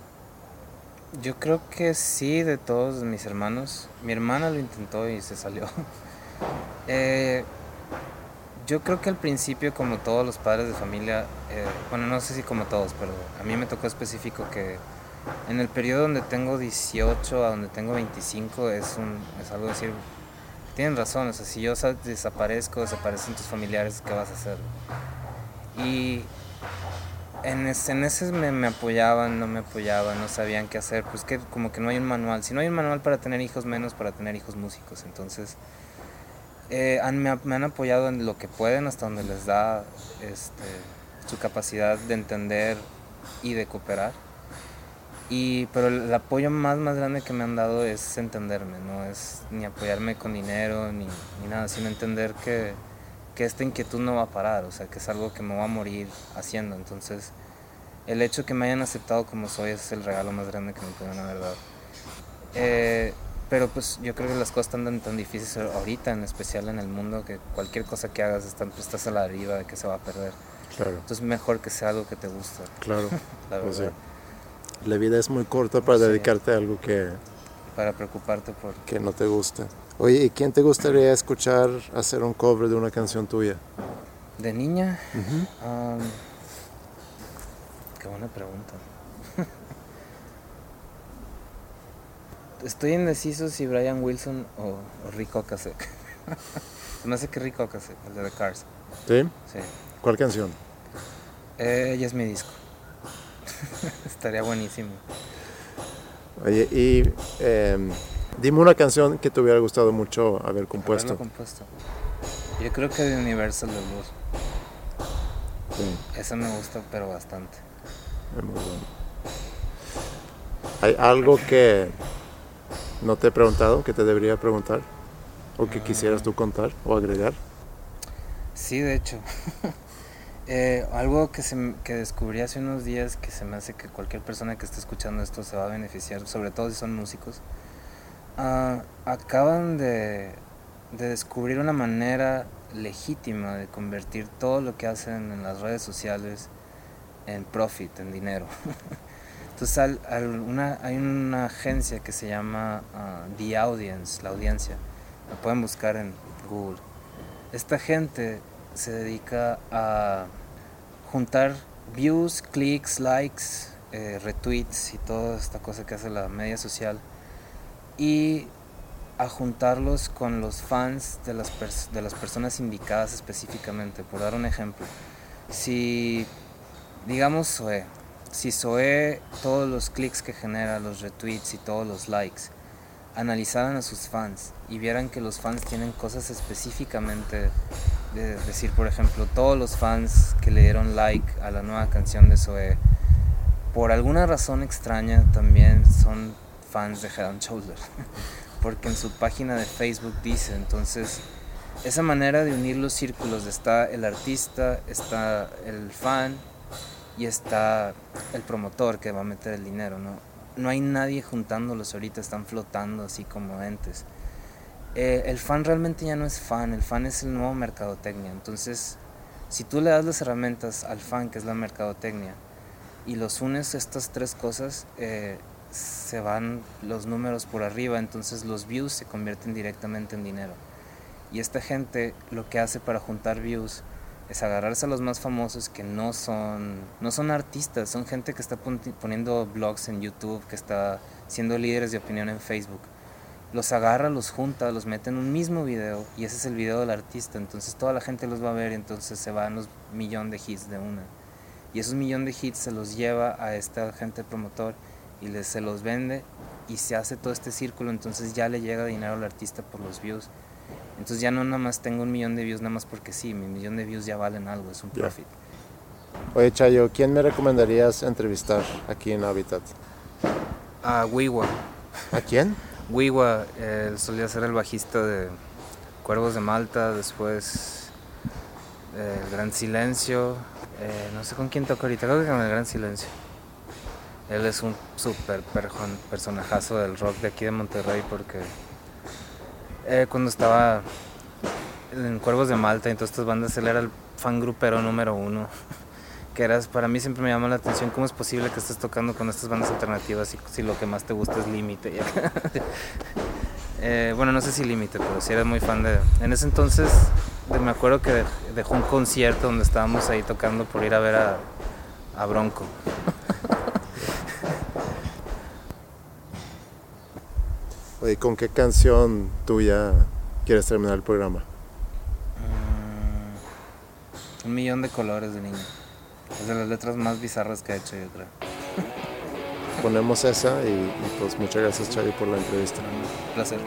Yo creo que sí, de todos mis hermanos. Mi hermana lo intentó y se salió. [LAUGHS] Eh, yo creo que al principio, como todos los padres de familia, eh, bueno, no sé si como todos, pero a mí me tocó específico que en el periodo donde tengo 18 a donde tengo 25 es, un, es algo decir, tienen razón, o sea, si yo sa- desaparezco, desaparecen tus familiares, ¿qué vas a hacer? Y en ese, en ese me, apoyaban, no me apoyaban, no sabían qué hacer, pues que como que no hay un manual. Si no hay un manual para tener hijos, menos para tener hijos músicos. Entonces, eh, han- me, me han apoyado en lo que pueden, hasta donde les da este, su capacidad de entender y de cooperar. Y, pero el, apoyo más, más grande que me han dado es entenderme, no es ni apoyarme con dinero ni, ni nada, sino entender que, que esta inquietud no va a parar, o sea, que es algo que me va a morir haciendo. Entonces, el hecho que me hayan aceptado como soy es el regalo más grande que me pueden haber dado. Eh, pero pues yo creo que las cosas están tan, tan difíciles ahorita, en especial en el mundo, que cualquier cosa que hagas están, pues, estás a la deriva de que se va a perder. Claro, Entonces mejor que sea algo que te gusta, claro. [LAUGHS] la Pues sí. La vida es muy corta para Sí. dedicarte a algo que, para preocuparte por... que no te gusta. Oye, ¿y quién te gustaría escuchar hacer un cover de una canción tuya? De niña, qué buena pregunta. [LAUGHS] Estoy indeciso si Brian Wilson o, o Rick Ocasek. Se [LAUGHS] me hace que Rick Ocasek, el de The Cars. ¿Sí? Sí. ¿Cuál canción? Eh, ella es mi disco. [LAUGHS] Estaría buenísimo. Oye, y em, dime una canción que te hubiera gustado mucho haber compuesto. Haberlo compuesto. Yo creo que de Universal de Blues. Sí, Esa me gusta, pero bastante. es muy bueno. ¿Hay algo que no te he preguntado, que te debería preguntar? ¿O que quisieras tú contar o agregar? Sí, de hecho. [LAUGHS] Eh, algo que, se, que descubrí hace unos días que se me hace que cualquier persona que esté escuchando esto se va a beneficiar, sobre todo si son músicos. Ah, acaban de, de descubrir una manera legítima de convertir todo lo que hacen en las redes sociales en profit, en dinero. [LAUGHS] Entonces al- al- una- hay una agencia que se llama ah, The Audience, la audiencia. La pueden buscar en Google. Esta gente se dedica a juntar views, clics, likes, eh, retweets y toda esta cosa que hace la media social y a juntarlos con los fans de las, de las personas indicadas específicamente. Por dar un ejemplo, si digamos Zoe, si Zoe todos los clics que genera, los retweets y todos los likes, analizaran a sus fans y vieran que los fans tienen cosas específicamente de decir, por ejemplo, todos los fans que le dieron like a la nueva canción de Zoe, por alguna razón extraña también son fans de Head and [LAUGHS] porque en su página de Facebook dice, entonces, esa manera de unir los círculos, está el artista, está el fan y está el promotor que va a meter el dinero, ¿no? No hay nadie juntándolos ahorita, están flotando así como entes. Eh, el fan realmente ya no es fan, el fan es el nuevo mercadotecnia. Entonces, si tú le das las herramientas al fan, que es la mercadotecnia, y los unes estas tres cosas, eh, se van los números por arriba, entonces los views se convierten directamente en dinero. Y esta gente lo que hace para juntar views es agarrarse a los más famosos que no son, no son artistas, son gente que está pon- poniendo blogs en YouTube, que está siendo líderes de opinión en Facebook. Los agarra, los junta, los mete en un mismo video y ese es el video del artista. Entonces toda la gente los va a ver y entonces se van los millón de hits de una. Y esos millón de hits se los lleva a esta gente promotor y les, se los vende y se hace todo este círculo. Entonces ya le llega dinero al artista por los views. Entonces ya no nada más tengo un millón de views nada más porque sí, mi millón de views ya valen algo, es un profit. Oye, Chayo, ¿quién me recomendarías entrevistar aquí en Habitat? A Wiwa. ¿A quién? Wiwa, él solía ser el bajista de Cuervos de Malta, después eh, El Gran Silencio, eh, no sé con quién toca ahorita, creo que con El Gran Silencio. Él es un súper personajazo del rock de aquí de Monterrey porque eh, cuando estaba en Cuervos de Malta y en todas estas bandas, él era el fan grupero número uno. [LAUGHS] Que eras, para mí siempre me llama la atención cómo es posible que estés tocando con estas bandas alternativas si, si lo que más te gusta es Límite. [LAUGHS] Eh, bueno, no sé si Límite, pero sí era muy fan de... En ese entonces me acuerdo que dej- dejó un concierto donde estábamos ahí tocando por ir a ver a, a Bronco. [LAUGHS] Oye, ¿con qué canción tuya quieres terminar el programa? Mm, un millón de colores de niño. Es de las letras más bizarras que ha hecho, yo creo. Ponemos esa y, y pues muchas gracias, Chavi, por la entrevista. Un placer.